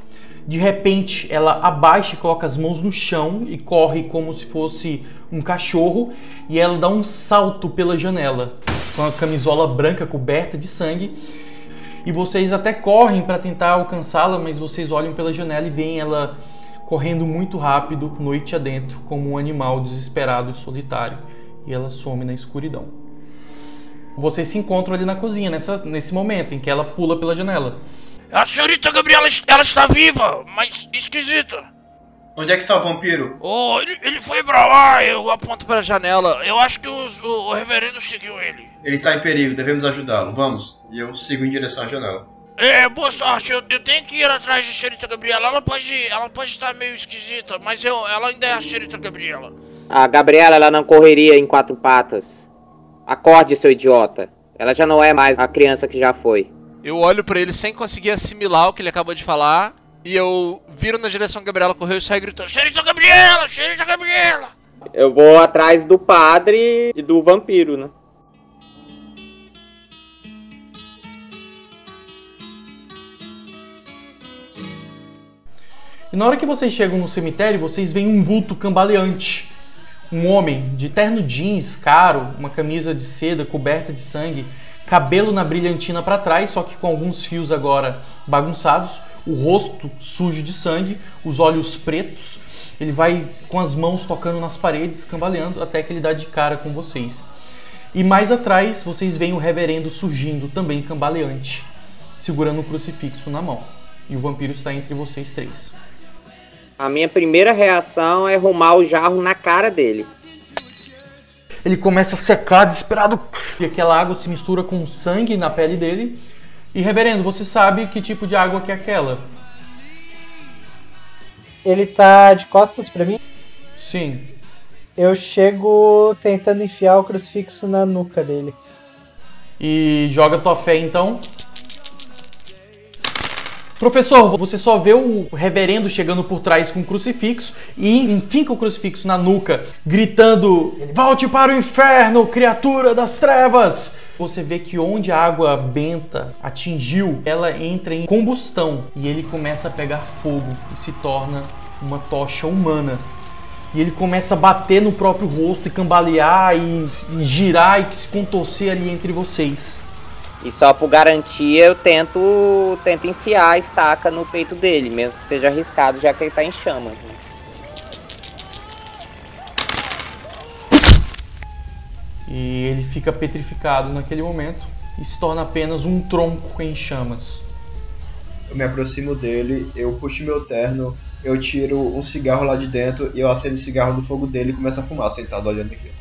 A: De repente, ela abaixa e coloca as mãos no chão e corre como se fosse um cachorro. E ela dá um salto pela janela, com a camisola branca coberta de sangue. E vocês até correm para tentar alcançá-la, mas vocês olham pela janela e veem ela correndo muito rápido, noite adentro, como um animal desesperado e solitário. E ela some na escuridão. Vocês se encontram ali na cozinha, nessa, nesse momento em que ela pula pela janela.
B: A senhorita Gabriela, ela está viva, mas esquisita.
G: Onde é que está o vampiro?
B: Oh, ele, ele foi pra lá, eu aponto
F: pra janela.
B: Eu acho que os- o, o reverendo seguiu ele.
G: Ele está em perigo, devemos ajudá-lo. Vamos. E eu sigo em direção à janela.
B: É, boa sorte, eu, eu tenho que ir atrás da senhorita Gabriela. Ela pode, ela pode estar meio esquisita, mas eu, ela ainda é a senhorita Gabriela.
C: A Gabriela, ela não correria em quatro patas. Acorde, seu idiota. Ela já não é mais a criança que já foi.
F: Eu olho pra ele sem conseguir assimilar o que ele acabou de falar. E eu viro na direção que a Gabriela correu e saio gritando.
B: Senhorita Gabriela, senhorita Gabriela.
C: Eu vou atrás do padre e do vampiro, né?
A: Na hora que vocês chegam no cemitério, vocês veem um vulto cambaleante. Um homem de terno jeans caro, uma camisa de seda coberta de sangue, cabelo na brilhantina para trás, só que com alguns fios agora bagunçados, o rosto sujo de sangue, os olhos pretos. Ele vai com as mãos tocando nas paredes, cambaleando, até que ele dá de cara com vocês. E mais atrás, vocês veem o reverendo surgindo, também cambaleante, segurando um crucifixo na mão. E o vampiro está entre vocês três.
C: A minha primeira reação é arrumar o jarro na cara dele.
A: Ele começa a secar, desesperado, e aquela água se mistura com sangue na pele dele. E reverendo, você sabe que tipo de água que é aquela?
H: Ele tá de costas para mim?
A: Sim.
H: Eu chego tentando enfiar o crucifixo na nuca dele.
A: E joga tua fé então. Professor, você só vê o reverendo chegando por trás com o crucifixo e enfinca o crucifixo na nuca, gritando: Volte para o inferno, criatura das trevas! Você vê que onde a água benta atingiu, ela entra em combustão e ele começa a pegar fogo e se torna uma tocha humana. E ele começa a bater no próprio rosto e cambalear e girar e se contorcer ali entre vocês.
C: E só por garantia eu tento, tento enfiar a estaca no peito dele, mesmo que seja arriscado, já que ele tá em chamas. Né?
A: E ele fica petrificado naquele momento e se torna apenas um tronco em chamas.
G: Eu me aproximo dele, eu puxo meu terno, eu tiro um cigarro lá de dentro e eu acendo o cigarro do fogo dele e começo a fumar sentado olhando aqui.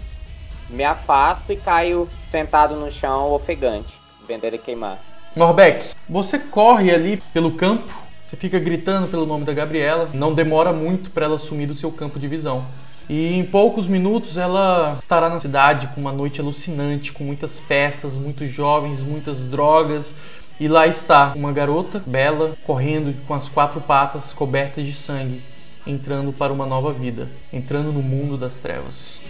C: Me afasto e caio sentado no chão ofegante vendo ele queimar.
A: Norbeck, você corre ali pelo campo, você fica gritando pelo nome da Gabriela, não demora muito para ela sumir do seu campo de visão. E em poucos minutos ela estará na cidade com uma noite alucinante, com muitas festas, muitos jovens, muitas drogas. E lá está uma garota bela correndo com as quatro patas cobertas de sangue, entrando para uma nova vida, entrando no mundo das trevas.